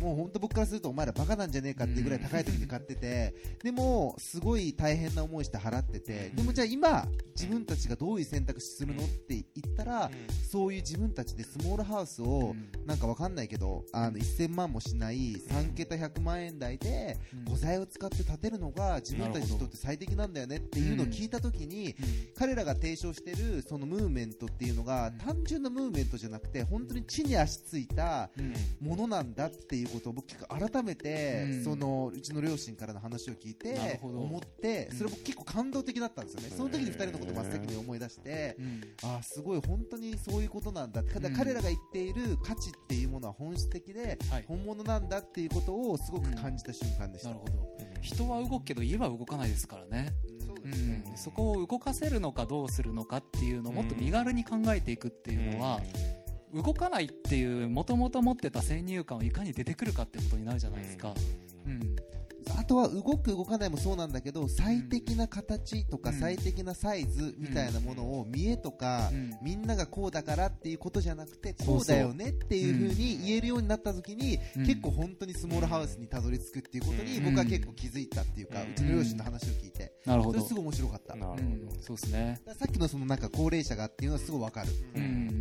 もう本当僕からするとお前らバカなんじゃねえかっていうぐらい高い時に買ってて、でもすごい大変な思いして払ってて、でもじゃあ今自分たちがどういう選択肢するのって言ったら、そういう自分たちでスモールハウスをなんかわかんないけど、あの1000万もしない3桁100万円台でうん。古材を使って建てるのが自分たちにとって最適なんだよねっていうのを聞いた時に、彼らが提唱してるそのムーブメントっていうのが単純なムーブメントじゃなくて本当に地に足ついたうん。ものなんだっていうことを僕改めて、うん。そのうちの両親からの話を聞いて思ってそれ僕結構感動的だったんですよね、その時に2人のことを真っ先に思い出して、うん。ああすごい本当にそういうことなんだただうん彼らが言っている価値っていうものは本質的ではい。本物なんだっていうことをすごく感じた瞬間でした、なるほど。人は動くけど家は動かないですからね、そうん、そこを動かせるのかどうするのかっていうのをもっと身軽に考えていくっていうのは、動かないっていうもともと持ってた先入観をいかに出てくるかってことになるじゃないですか、うんあとは動く動かないもそうなんだけど最適な形とかうん。最適なサイズみたいなものを見栄とかうん。みんながこうだからっていうことじゃなくてそうこうだよねっていう風に言えるようになった時にうん。結構本当にスモールハウスにたどり着くっていうことにうん。僕は結構気づいたっていうかうちの両親の話を聞いてなるほど。それすごい面白かった。なるうん。そうですね。らさっきのそのなんか高齢者がっていうのはすごいわかる。うん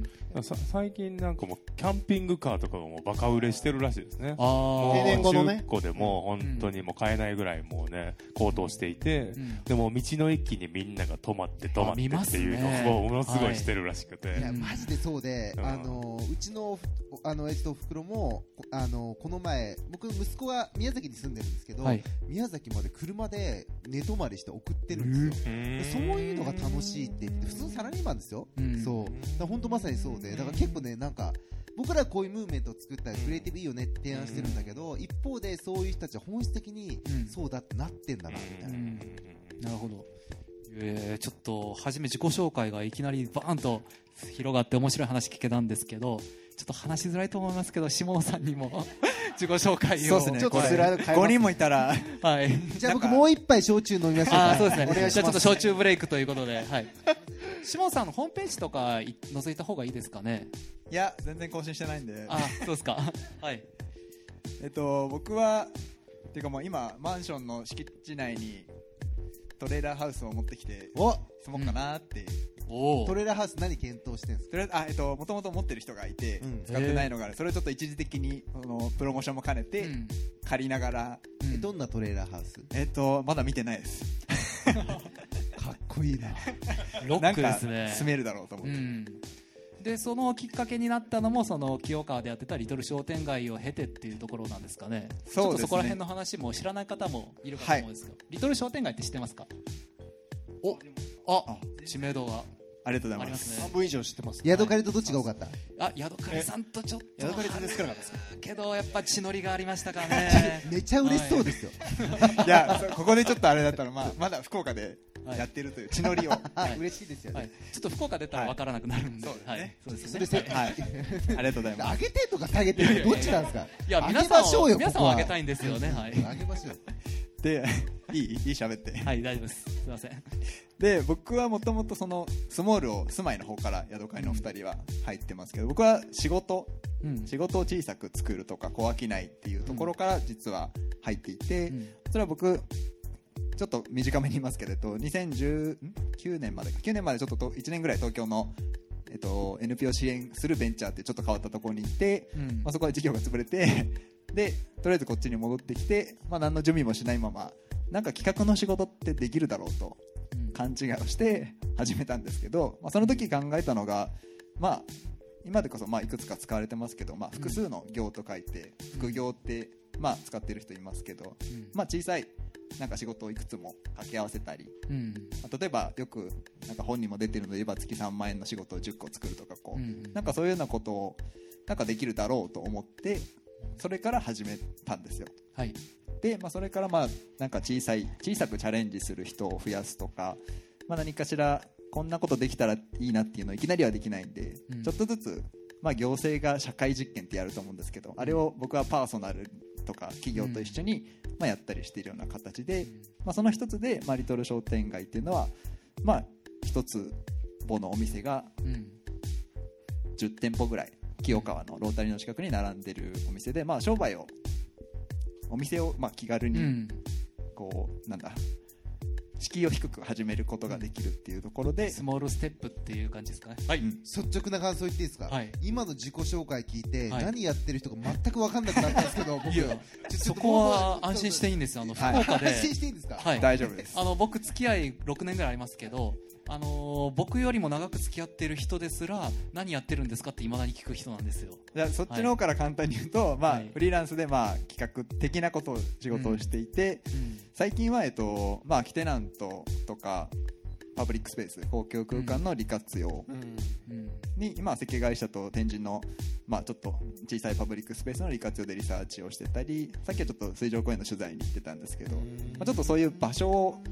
最近なんかもうキャンピングカーとかがもうバカ売れしてるらしいですね。あもう定年後のね中古でも本当にもう買えないぐらいもうね、高騰していて、うん。でも道の駅にみんなが泊まって泊まってっていうのをものすごいしてるらしくて。い。やマジでそうで、うん。あのうちのあのえっと袋もこあのこの前僕息子が宮崎に住んでるんですけど、はい。宮崎まで車で寝泊まりして送ってるんですよ、でそういうのが楽しいって言って普通のサラリーマンですよ、うん。そう。本当まさにそうでだから結構ねなんか僕らはこういうムーブメントを作ったりクリエイティブいいよねって提案してるんだけど、一方でそういう人たちは本質的にうん。そうだってなってんだなみたいな、うん。なるほど。えーちょっと初め自己紹介がいきなりバーンと広がって面白い話聞けたんですけどちょっと話しづらいと思いますけど下野さんにも 自己紹介を。そうですね。ちょっとこれスライド変えます5人もいたらはい。じゃあ僕もう一杯焼酎飲みましょうか。あーそうですね。お願いします。じゃあちょっと焼酎ブレイクということではい。シモンさんのホームページとかい覗いた方がいいですかね？いや全然更新してないんで。あそうですか。はい。えっと僕はっていうかもう今マンションの敷地内にトレーラーハウスを持ってきてお。住もうかなって、お。トレーラーハウス何検討してんすか？とりあえずあえっともともと持ってる人がいて、うん。使ってないのがある。それをちょっと一時的にそのプロモーションも兼ねて、うん。借りながら。えどんなトレーラーハウス？えっとまだ見てないです。かっこいいな。ロックですなんね。か住めるだろうと思って、うんでそのきっかけになったのもその清川でやってたリトル商店街を経てっていうところなんですかね。そうですね。ちょっとそこら辺の話も知らない方もいるかと思うんですけど、リトル商店街って知ってますか？おあ知名度がありがとうございます。すね。半分以上知ってますヤドカリとどっちが多かった？あヤドカリさんとちょっとヤドカリ全然少なかったですかけどやっぱ血のりがありましたからね。めちゃ嬉しそうですよ。い。やそここでちょっとあれだったら、まあ、まだ福岡ではいやってるという血のりを、はい。嬉しいですよはい。ね、ちょっと福岡出たら分からなくなるんで、はい。そうですね。はい。ありがとうございます。上げてとか下げてどっちなんですか？いや皆さんを皆さんをここは。あげたいんですよね。はい、上げましょうでいい？いい喋って。はい、大丈夫です。すいません。で僕はもともとそのスモールを住まいの方からヤドカリのお二人は入ってますけど僕は仕事うん。仕事を小さく作るとか小商いっていうところから実は入っていて、うん。それは僕ちょっと短めに言いますけれど2019年までか。9年までちょっとと1年ぐらい東京の、えっと、NPO 支援するベンチャーってちょっと変わったところに行って、うん。まあ、そこで事業が潰れて でとりあえずこっちに戻ってきて、まあ、何の準備もしないままなんか企画の仕事ってできるだろうとうん。勘違いをして始めたんですけど、まあ、その時考えたのが、まあ、今でこそまあいくつか使われてますけど、まあ、複数の行と書いて副業ってまあ使ってる人いますけど、うん。まあ、小さいなんか仕事をいくつも掛け合わせたり、うん。まあ、例えばよくなんか本にも出てるので言えば月3万円の仕事を10個作るとかこう、うん。なんかそういうようなことをなんかできるだろうと思ってそれから始めたんですよ。はい。で、まあ、それからまあなんか小さい小さくチャレンジする人を増やすとか、まあ、何かしらこんなことできたらいいなっていうのをいきなりはできないんで、うん。ちょっとずつ、まあ、行政が社会実験ってやると思うんですけどあれを僕はパーソナルとか企業と一緒に、まあ、やったりしているような形で、まあ、その一つで、まあ、リトル商店街っていうのは、まあ、一つ母のお店がうん。10店舗ぐらい清川のロータリーの近くに並んでるお店で、まあ、商売をお店をまあ気軽にうん。こうなんだ敷居を低く始めることができるっていうところで、スモールステップっていう感じですかね。はい、うん。率直な感想言っていいですか、はい。今の自己紹介聞いて、はい。何やってる人か全く分かんなくなったんですけど僕。いやちょっとそこは安心していいんですよ。あの福はい。岡で、安心していいんですか、はい。大丈夫です。あの僕付き合い6年ぐらいありますけど、あのー僕よりも長く付き合ってる人ですら何やってるんですかっていまだに聞く人なんですよ。じゃあそっちの方から簡単に言うと、まあはい。フリーランスでまあ企画的なことを仕事をしていて、最近は、えっとまあ、キテナントとかパブリックスペース公共空間の利活用うん。うん。に、今設計会社と天神の、まあ、ちょっと小さいパブリックスペースの利活用でリサーチをしてたりさっきはちょっと水上公園の取材に行ってたんですけど、まあ、ちょっとそういう場所を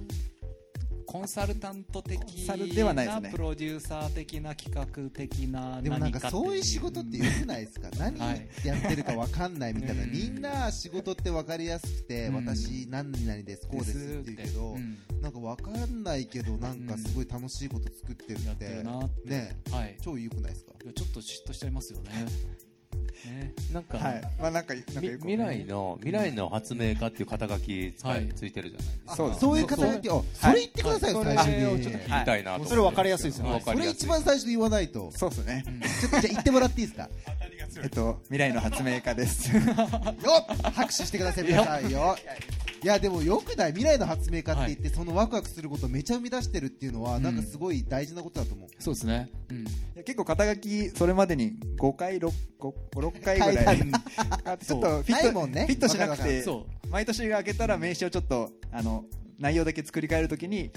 コンサルタント的コンサルではないですね。なプロデューサー的な企画的なでもなんかそういう仕事ってよくないですか？何はい。やってるか分かんないみたいな、うん。みんな仕事って分かりやすくて、うん。私何々ですこうですって。言うけど、うん。なんか分かんないけどなんかすごい楽しいこと作ってるって。てるなって。ねはい。超良くないですか？ちょっと嫉妬しちゃいますよねね。なんか、はい。まあなんかなんかみよく未来の未来の発明家っていう肩書きつ,、はいついてるじゃないですか。そうです。そういう肩書きをそれ言ってくださいよ、それ最初に。をちょっと聞きたいなとそれ分かりやすいですよね。分かりやすい。それ一番最初に言わないと。そうですね、ちょっとじゃあ言ってもらっていいですか？えっと、未来の発明家です。よっ！拍手してください皆さんよ。いや。でもよくない。未来の発明家って言って、そのワクワクすることをめちゃ生み出してるっていうのは、ん。なんかすごい大事なことだと思う。そうですね。うん。結構肩書きそれまでに5回 6, 6回ぐらい。ちょっとフィットね。フィットしなくてそ毎年開けたら名刺をちょっとあの内容だけ作り変えるときに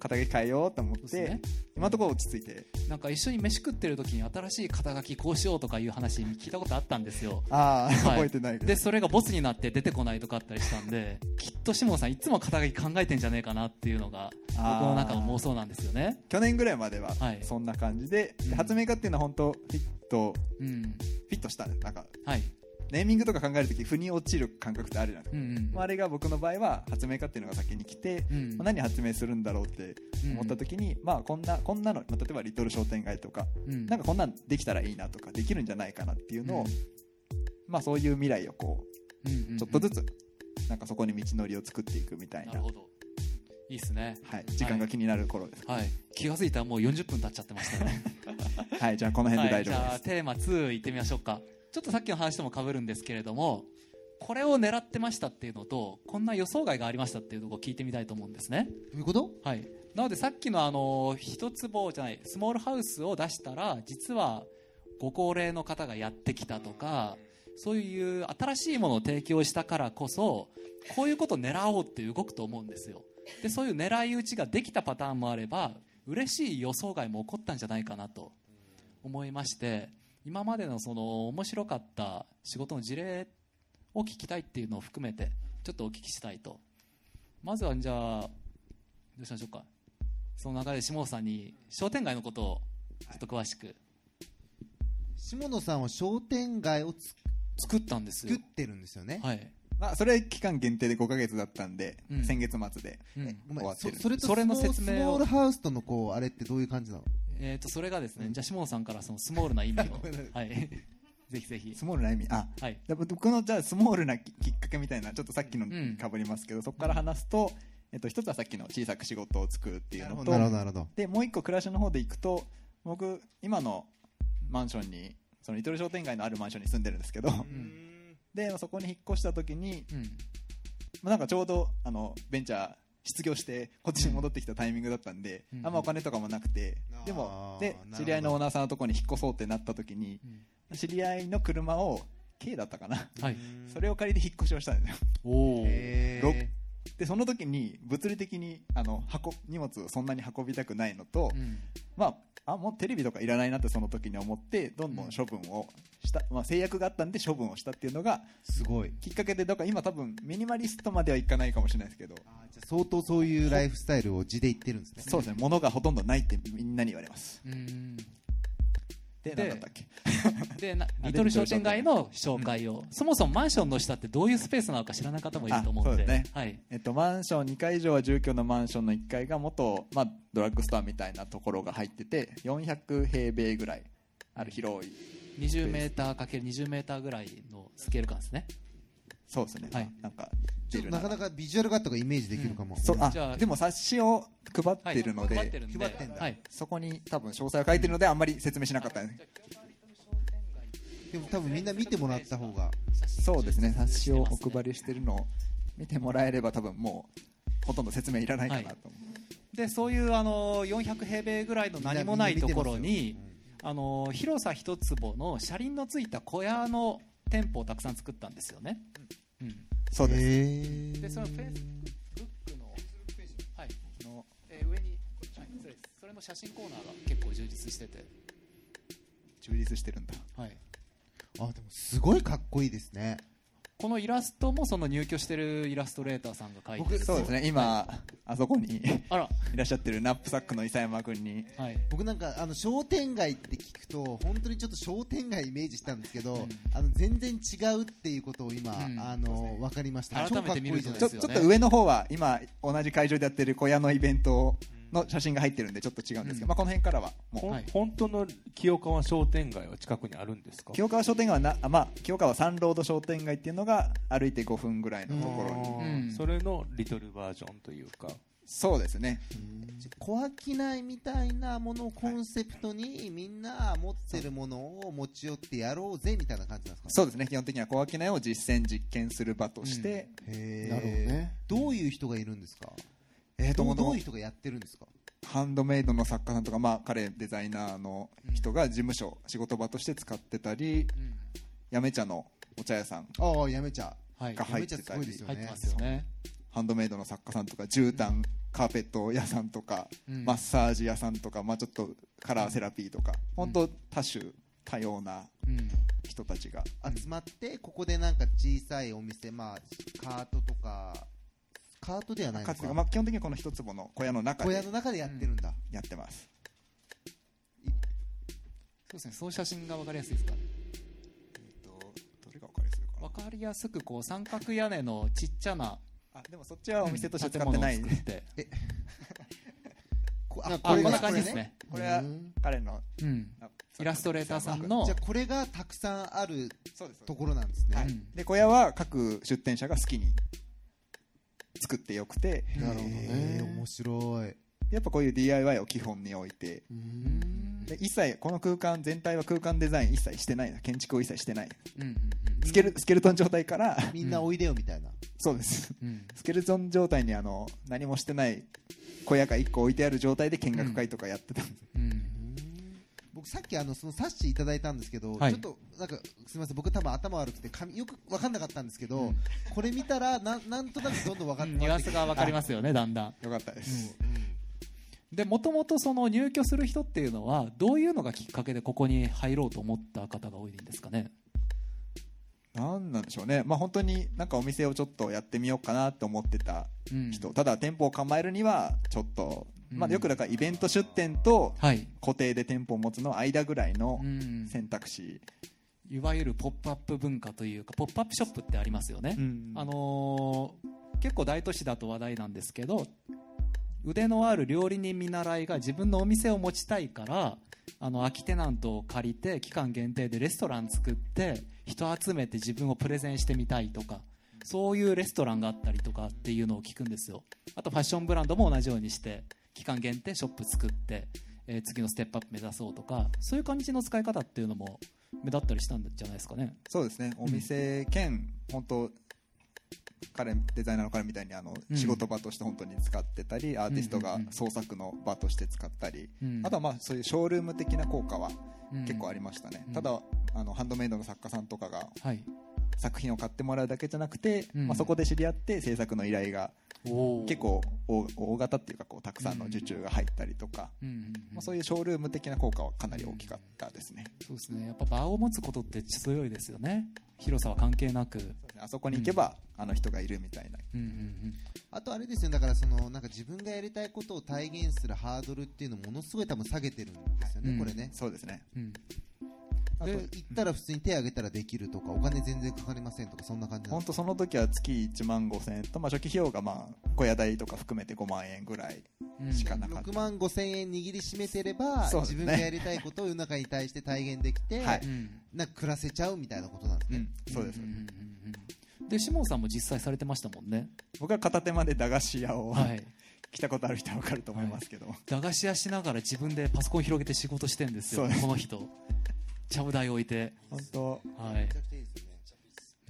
肩書き変えようと思って、ね。今のところ落ち着いて。なんか一緒に飯食ってる時に新しい肩書きこうしようとかいう話聞いたことあったんですよ。ああ、はい。覚えてないでそれがボスになって出てこないとかあったりしたんできっとシモンさんいつも肩書き考えてんじゃねえかなっていうのが僕の中の妄想なんですよね。去年ぐらいまでははい。そんな感じで,で、うん。発明家っていうのは本当フィット。うん。フィットした。なんかはいネーミングとか考えるとき腑に落ちる感覚ってあるじゃないですか、うんうん。まあ、あれが僕の場合は発明家っていうのが先に来て、うんまあ何発明するんだろうって思った時に、まあこんなこんなの、まあ、例えばリトル商店街とか、うん。なんかこんなんできたらいいなとかできるんじゃないかなっていうのを、うん。まあそういう未来をこうんうんうん。うちょっとずつなんかそこに道のりを作っていくみたいな、なるほど。いいっすね。はい、時間が気になる頃です、はい。気が付いたらもう40分経っちゃってましたね。はい、じゃあこの辺で大丈夫はい、じゃです、あテーマ2いってみましょうかちょっとさっきの話とも被るんですけれどもこれを狙ってましたっていうのとこんな予想外がありましたっていうのを聞いてみたいと思うんですね。どういうこと？はい。なのでさっきのあの一坪じゃないスモールハウスを出したら実はご高齢の方がやってきたとかそういう新しいものを提供したからこそこういうことを狙おうって動くと思うんですよ。でそういう狙い撃ちができたパターンもあれば嬉しい予想外も起こったんじゃないかなと思いまして今までのその面白かった仕事の事例を聞きたいっていうのを含めてちょっとお聞きしたいと。まずはじゃあどうしましょうか。その中で下尾さんに商店街のことをちょっと詳しく。下野さんは商店街をつ作ったんですよ作ってるんですよね、はい、まあ、それ期間限定で5ヶ月だったんで、うん。先月末でうん。終わってるそそれとそれのスモー説明を。スモールハウスとのこうあれってどういう感じなの？えー、とそれがですね、じゃあ下尾さんからそのスモールな意味を。はい。ぜひぜひ。スモールな意味。あはい。で僕のじゃあスモールなききっかけみたいなちょっとさっきのん。かぶりますけど、そこから話すと、えっと、一つはさっきの小さく仕事を作るっていうのとなるほど。なるほどでもう一個暮らしの方でいくと僕今のマンションにそのリトル商店街のあるマンションに住んでるんですけど、でそこに引っ越した時に、うん。まあ、なんかちょうどあのベンチャー失業してこっちに戻ってきたタイミングだったんで、うん。あんまお金とかもなくて、うん。でもで知り合いのオーナーさんのところに引っ越そうってなった時に、知り合いの車を K だったかな。はい。それを借りて引っ越しをしたんですよ。おでその時に物理的にあの運荷物をそんなに運びたくないのと、うん。まああもうテレビとかいらないなってその時に思ってどんどん処分をした、まあ、制約があったんで処分をしたっていうのがすごい。きっかけでだから今多分ミニマリストまではいかないかもしれないですけど。相当そういうライフスタイルを地で言ってるんですね。そうですね。物がほとんどないってみんなに言われます。うんでで何だっけ？でリトル商店街の紹介を、そもそもマンションの下ってどういうスペースなのか知らない方もいると思うんで。ね。はい。えっと、マンション2階以上は住居のマンションの1階が元、まあ、ドラッグストアみたいなところが入ってて400平米ぐらいある広い20メーターかける20メーターぐらいのスケール感ですねそうですね、はい。なんかちょっとなかなかかビジュアルがあった方がイメージできるかも、そう。あじゃあでも冊子を配ってるので、はい、配ってるんだ。はい、そこに多分詳細を書いてるのであんまり説明しなかったね。でも多分みんな見てもらった方が。そうですね。冊子をお配りしてるのを見てもらえれば多分もうほとんど説明いらないかなと。思う、でそういうあの400平米ぐらいの何もないところにあの広さ一坪の車輪のついた小屋の店舗をたくさん作ったんですよね、うん、そうです、でそのフェイスブックの,、はい、のえー上に、はい、それですそれの写真コーナーが結構充実してて、充実してるんだ。はい、あでもすごいかっこいいですねこのイラストもその入居してるイラストレーターさんが描いてる。そうですね。今あそこにいあら、らっしゃってるナップサックの伊佐山君に。はい、僕なんかあの商店街って聞くと本当にちょっと商店街イメージしたんですけど、ん。あの全然違うっていうことを今、うん。あの分かりました。改めて見ると超かっこいいじゃないですちょちょっと上の方は今同じ会場でやってる小屋のイベントの写真が入ってるんでちょっと違うんですけど、うん。まあ、この辺からはもう、はい。本当の清川商店街は近くにあるんですか？清川商店街はなあ、まあ、清川サンロード商店街っていうのが歩いて5分ぐらいのところに。うん。それのリトルバージョンというか。そうですね。小商いみたいなものをコンセプトに、みんな持ってるものを持ち寄ってやろうぜみたいな感じなんですか？そうですね。基本的には小商いを実践実験する場として、へー。なるほどね。どういう人がいるんですか？えーとどどういう人がやってるんですか？ハンドメイドの作家さんとか、まあ、彼デザイナーの人が事務所仕事場として使ってたりうん。八女茶のお茶屋さんああやめちゃはい、が入ってたりごいですよね。入ってますよね、ハンドメイドの作家さんとか絨毯、カーペット屋さんとか、うん。マッサージ屋さんとか、まあ、ちょっとカラーセラピーとか、本当多種多様なうん。人たちが。集まってここでなんか小さいお店まあカートとかカートではないのか。かつてまあ、基本的にはこの一坪の小屋の中で小屋の中でやってるんだ、やってます、そうですね。その写真が分かりやすいですか？ねえっとどれが分かりやすいかわかりやすくこう三角屋根のちっちゃなあでもそっちはお店として使ってない、建物を作って。こああこんな感じですこれね。これはうん彼のうん。あイラストレーターさんのじゃあこれがたくさんあるそうですところなんですね、はい。うんで小屋は各出店者が好きに作ってよくて。なるほどね。面白い。やっぱこういう DIY を基本に置いて。うん。で一切この空間全体は空間デザイン一切してないな。建築を一切してないうんうんスケルスケルトン状態から。みんなおいでよみたいな、そうです。うん。うんスケルトン状態にあの何もしてない小屋が1個置いてある状態で見学会とかやってた。んです、うん僕さっきあのその冊子いただいたんですけど、はい。ちょっとなんかすみません僕多分頭悪くて紙よく分かんなかったんですけど、うん。これ見たらななんとなくどんどん分かってニュアンスが分かりますよねだんだん。よかったです、でもともとその入居する人っていうのはどういうのがきっかけでここに入ろうと思った方が多いんですかね？なんなんでしょうね。まあ本当になんかお店をちょっとやってみようかなって思ってたうん。人、ただ店舗を構えるにはちょっと、まあ、うんよくだからイベント出店とはい、固定で店舗を持つの間ぐらいのうん、選択肢、いわゆるポップアップ文化というかポップアップショップってありますよね、うん。あのー結構大都市だと話題なんですけど腕のある料理人見習いが自分のお店を持ちたいからあの空きテナントを借りて期間限定でレストラン作って人集めて自分をプレゼンしてみたいとかそういうレストランがあったりとかっていうのを聞くんですよ。あとファッションブランドも同じようにして期間限定ショップ作って、えー次のステップアップ目指そうとかそういう感じの使い方っていうのも目立ったりしたんじゃないですかね。そうですね。お店兼本当彼デザイナーの彼みたいにあの、うん。仕事場として本当に使ってたりアーティストがうんうんうん。創作の場として使ったり、うん。あとはまあそういうショールーム的な効果はうん。結構ありましたね、うん。ただあのハンドメイドの作家さんとかがはい。作品を買ってもらうだけじゃなくて、うん。まあ、そこで知り合って制作の依頼が結構大大型っていうかこうたくさんの受注が入ったりとか、まあ、そういうショールーム的な効果はかなり大きかったですね、そうですね。やっぱ場を持つことって強いですよね。広さは関係なく。あそこに行けば、あの人がいるみたいな。うんうんあとあれですよだからそのなんか自分がやりたいことを体現するハードルっていうのをものすごい多分下げてるんですよね、うん。これね。そうですね。うんうんあとで行ったら普通に手挙げたらできるとかお金全然かかりませんとかそんな感じ本当その時は月1万5000円と、まあ、初期費用がまあ小屋代とか含めて5万円ぐらいうんしかなかった、6万5千円握りしめてれば、ね。自分がやりたいことを世の中に対して体現できて、はい。うん。なんか暮らせちゃうみたいなことなんですね、うん、そうです、んんうんうん。でシモンさんも実際されてましたもんね。僕は片手間で駄菓子屋を、はい。来たことある人は分かると思いますけど、駄菓子屋しながら自分でパソコン広げて仕事してんですよ。この人ちゃぶ台置いて。本当。はい。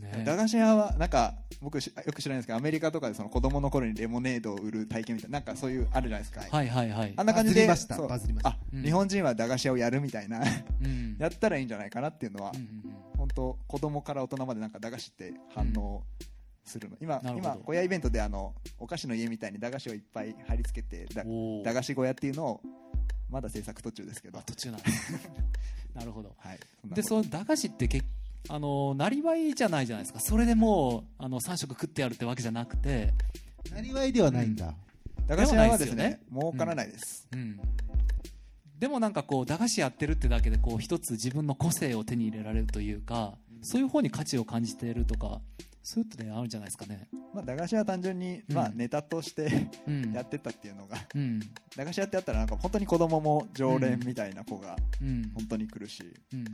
ね。駄菓子屋はなんか僕しよく知らないんですけどアメリカとかでその子供の頃にレモネードを売る体験みたいななんかそういうあるじゃないですか、はいはいはい。あんな感じでバズりましたそう。バズりました。あ、うん。日本人は駄菓子屋をやるみたいなうん。やったらいいんじゃないかなっていうのは、うんうん本当子供から大人までなんか駄菓子って反応するの、今なるほど。今小屋イベントであのお菓子の家みたいに駄菓子をいっぱい貼り付けて駄菓子小屋っていうのをまだ制作途中ですけど。あ途中なんですねなるほど。はい。でその駄菓子ってけあのなりわいじゃないじゃないですか。それでもうあの3食食ってやるってわけじゃなくて、なりわいではないんだ、駄菓子屋はですね儲からないです、うん、でもなんかこう駄菓子やってるってだけでこう一つ自分の個性を手に入れられるというか、そういう方に価値を感じているとかそういうのあるんじゃないですかね、まあ、駄菓子屋は単純に、まあ、うん。ネタとしてうん。やってったっていうのが、うん駄菓子屋ってあったらなんか本当に子供も常連みたいな子がうん。本当に来るし、うん、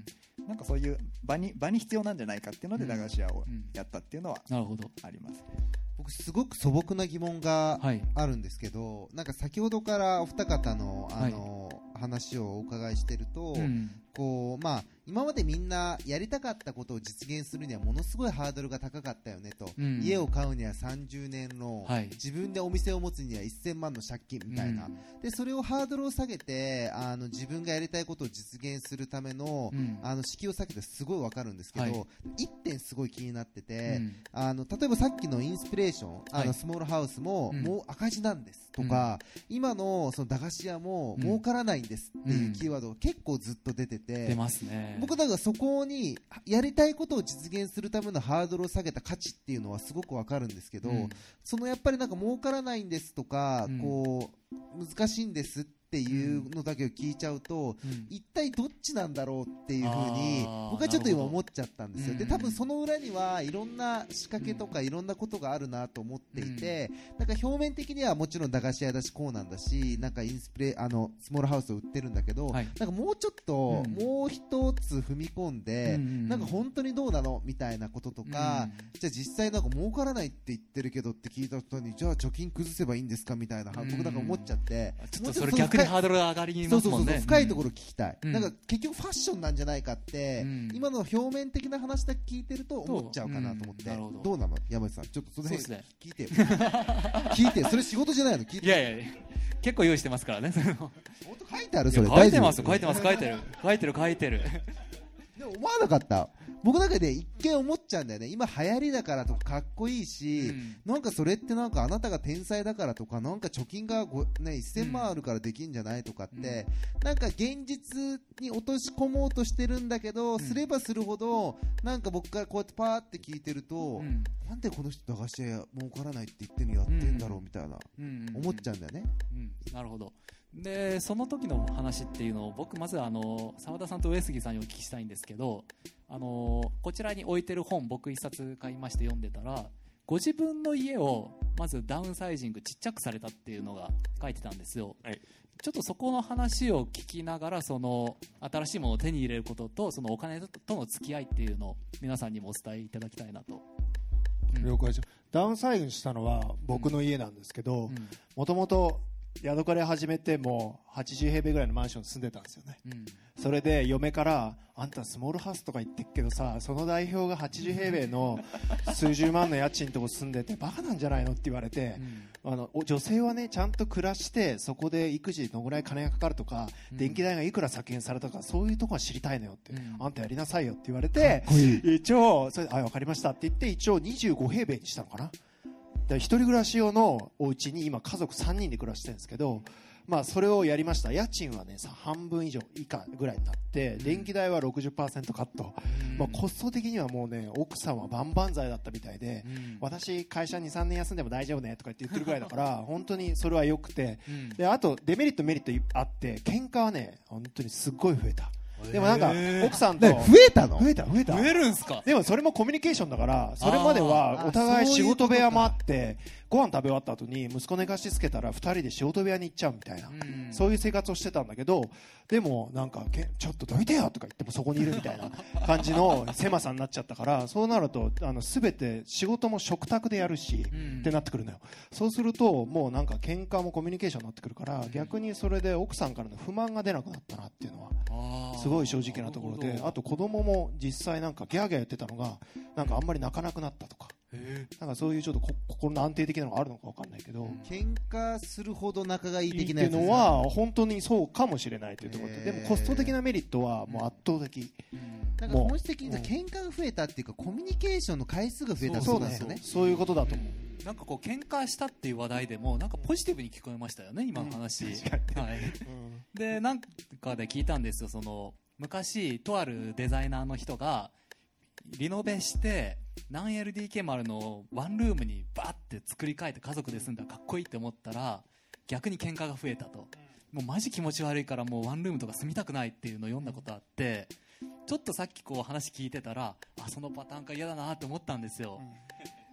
なんかそういう場に場に必要なんじゃないかっていうのでうん駄菓子屋をうんやったっていうのはなるほど。あります、僕すごく素朴な疑問がはい。あるんですけど、なんか先ほどからお二方のあの、話をお伺いしてると、うんこうまあ、今までみんなやりたかったことを実現するにはものすごいハードルが高かったよねと、うん。家を買うには30年ローン、はい。自分でお店を持つには1000万の借金みたいな、でそれをハードルを下げてあの自分がやりたいことを実現するための,、うん。あのを下げてすごいわかるんですけど、はい。一点すごい気になってて、うん。あの例えばさっきのインスピレーション、あはい。のスモールハウスも、うん。もう赤字なんですとか、今のその駄菓子屋もうん儲からないんですっていううんキーワードが結構ずっと出てて、出ますね。僕だからそこにやりたいことを実現するためのハードルを下げた価値っていうのはすごくわかるんですけど、うん。そのやっぱりなんか儲からないんですとか、うん。こう難しいんですってっていうのだけを聞いちゃうと、うん。一体どっちなんだろうっていうふうに僕はちょっと今思っちゃったんですよ、うんで多分その裏にはいろんな仕掛けとかいろんなことがあるなと思っていて、なんか表面的にはもちろん駄菓子屋だしこうなんだしなんかインスピレあのスモールハウスを売ってるんだけど、はい。なんかもうちょっと、うん。もう一つ踏み込んで、なんか本当にどうなのみたいなこととか、じゃあ実際なんか儲からないって言ってるけどって聞いた途にじゃあ貯金崩せばいいんですかみたいな、うん僕なんか思っちゃってちょっとそれ逆にハードルが上がりそうそうそうそう。ますもんね深いところ聞きたい、うん。なんか結局ファッションなんじゃないかって、うん。今の表面的な話だけ聞いてると思っちゃうかなと思って、う。んどどうなの？山内さん。ちょっとその辺聞いてよ。聞いてよ。それ仕事じゃないの？聞いていやいや。結構用意してますからね。その本当書いてある？それ。書いてます書いてます書いてる。書いてる書いてる。でも思わなかった僕なんかで一見思っちゃうんだよね。今流行りだからとかかっこいいし、うん。なんかそれってなんかあなたが天才だからとかなんか貯金がご、ね、1000万あるからできんじゃないとかって、なんか現実に落とし込もうとしてるんだけど、ん。すればするほどなんか僕からこうやってパーって聞いてると、うん。なんでこの人駄菓子屋儲からないって言ってるのやってんだろうみたいな、うん。思っちゃうんだよね。うん。なるほどでその時の話っていうのを僕まずあの澤田さんと上杉さんにお聞きしたいんですけどあのこちらに置いてる本僕一冊買いまして読んでたらご自分の家をまずダウンサイジングちっちゃくされたっていうのが書いてたんですよ、はい。ちょっとそこの話を聞きながらその新しいものを手に入れることとそのお金との付き合いっていうのを皆さんにもお伝えいただきたいなと、うん了解です。ダウンサイズしたのは僕の家なんですけどうん。もともとヤドカリ始めてもう80平米ぐらいのマンションに住んでたんですよね。うん。それで嫁からあんたスモールハウスとか言ってっけどさその代表が80平米の数十万の家賃のとこ住んでてバカなんじゃないのって言われてうん。あのお女性はねちゃんと暮らしてそこで育児どのぐらい金がかかるとか、うん。電気代がいくら削減されたとかそういうとこは知りたいのよって、うん。あんたやりなさいよって言われて一応それあ分かりましたって言って一応25平米にしたのかな。で一人暮らし用のお家に今家族3人で暮らしてるんですけどまあそれをやりました。家賃はねさ半分以上以下ぐらいになって電気代は60%カット、まあ、コスト的にはもうね奥さんは万々歳だったみたいで、うん。私会社23年休んでも大丈夫ねとか言って言ってるぐらいだから 本当にそれは良くて。うん。であとデメリットメリットあって喧嘩はね本当にすっごい増えたでもなんか奥さんと。で増えたの？増えた増えた。増えるんすか？でもそれもコミュニケーションだからそれまであはーお互い仕事部屋もあってご飯食べ終わった後に息子寝かしつけたら2人で仕事部屋に行っちゃうみたいなうん。そういう生活をしてたんだけどでもなんかけちょっとどいてよとか言ってもそこにいるみたいな感じの狭さになっちゃったから そうなるとあの全て仕事も食卓でやるしうん。ってなってくるのよ。そうするともうなんか喧嘩もコミュニケーションになってくるから逆にそれで奥さんからの不満が出なくなったなっていうのはすごい正直なところであと子供も実際なんかギャーギャーやってたのがなんかあんまり泣かなくなったとか。なんかそういうちょっとこ心の安定的なのがあるのかわかんないけど、っ喧嘩するほど仲がいいてい的なやつですねうのは本当にそうかもしれないというところででもコスト的なメリットはもう圧倒的、なん。かもう本質的に喧嘩が増えたっていうかコミュニケーションの回数が増えたってそうね。ことですよね。そういうことだと思う、なんかこう喧嘩したっていう話題でもなんかポジティブに聞こえましたよね今の話、はい、でなんかで聞いたんですよその昔とあるデザイナーの人がリノベして何 LDK もあるのをワンルームにバーって作り変えて家族で住んだらかっこいいって思ったら逆に喧嘩が増えたと。もうマジ気持ち悪いからもうワンルームとか住みたくないっていうのを読んだことあってちょっとさっきこう話聞いてたらあそのパターンか嫌だなって思ったんですよ、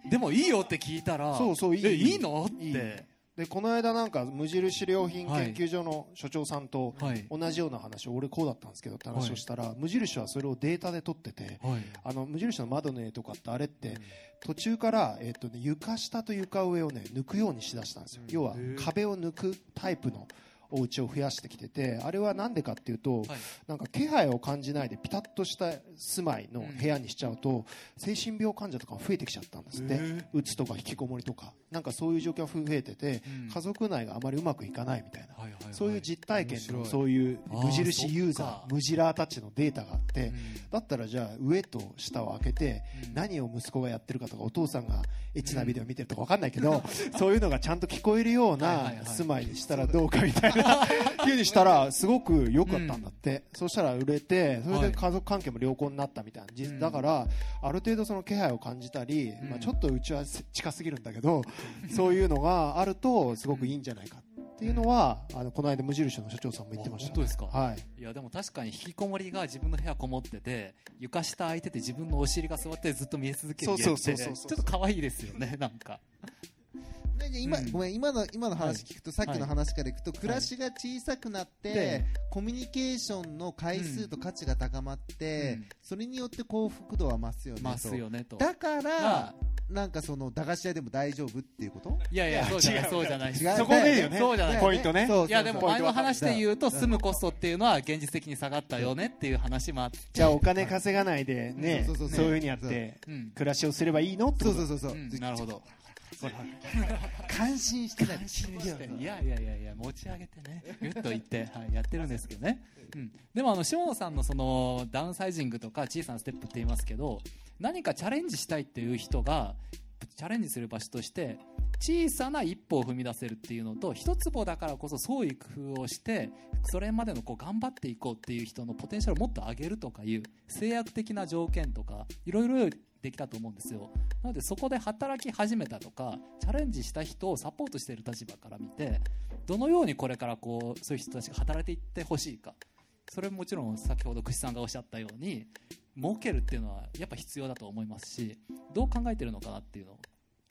でもいいよって聞いたらそうそういいえいい。の？ってでこの間なんか無印良品研究所の所長さんとはい。同じような話を俺こうだったんですけどって話をしたら、無印はそれをデータで取っててはい。あの無印の窓の絵とかってあれって途中から、えっとね、床下と床上をね抜くようにしだしたんですよ、要は壁を抜くタイプのお家を増やしてきててあれはなんでかっていうと、はい。なんか気配を感じないでピタッとした住まいの部屋にしちゃうと、精神病患者とかが増えてきちゃったんですって。うつとか引きこもりとかなんかそういう状況が増えてて、うん。家族内があまりうまくいかないみたいな、はいはいはい。そういう実体験の面白い。そういう無印ユーザあー無ジラーたちのデータがあって、うん。だったらじゃあ上と下を開けて、うん。何を息子がやってるかとかお父さんがエッチなビデオ見てるとか分かんないけど、そういうのがちゃんと聞こえるようなはい住まいにしたらどうかみたいな。ふうにしたらすごく良かったんだって、そしたら売れてそれで家族関係も良好になったみたいな、だからある程度その気配を感じたり、まあ、ちょっとうちは近すぎるんだけど、そういうのがあるとすごくいいんじゃないかっていうのはあのこの間無印の社長さんも言ってました、あ本当ですか？はい。いやでも確かに引きこもりが自分の部屋こもってて床下空いてて自分のお尻が座ってずっと見え続ける家ってちょっと可愛いですよねなんか今、うん。ごめん今の今の話聞くと、さっきの話からいくと、暮らしが小さくなって、でコミュニケーションの回数と価値が高まって、うん。それによって幸福度は増すよねと。ますよねと。だから、まあ。なんかその駄菓子屋でも大丈夫っていうこと？いやいやそうじゃない違う。そうじゃない。違うそこでよね。そうじゃない。ポイントね。そういやでも前の話で言うとうん。住むコストっていうのは現実的に下がったよねっていう話もあって。じゃあお金稼がないでねそういうふうにやってうん。暮らしをすればいいのってこと？そうそうそうそう、うん。なるほど感心してないいやいやいやいや持ち上げてね。ぐっと言って、はい、やってるんですけどね、うん、でもあの下野さんのそのダウンサイジングとか小さなステップって言いますけど何かチャレンジしたいっていう人がチャレンジする場所として小さな一歩を踏み出せるっていうのと一坪だからこそ創意工夫をしてそれまでのこう頑張っていこうっていう人のポテンシャルをもっと上げるとかいう制約的な条件とかいろいろできたと思うんですよ。なのでそこで働き始めたとかチャレンジした人をサポートしている立場から見てどのようにこれからこうそういう人たちが働いていってほしいか。それももちろん先ほど串さんがおっしゃったように儲けるっていうのはやっぱ必要だと思いますしどう考えてるのかなっていうのを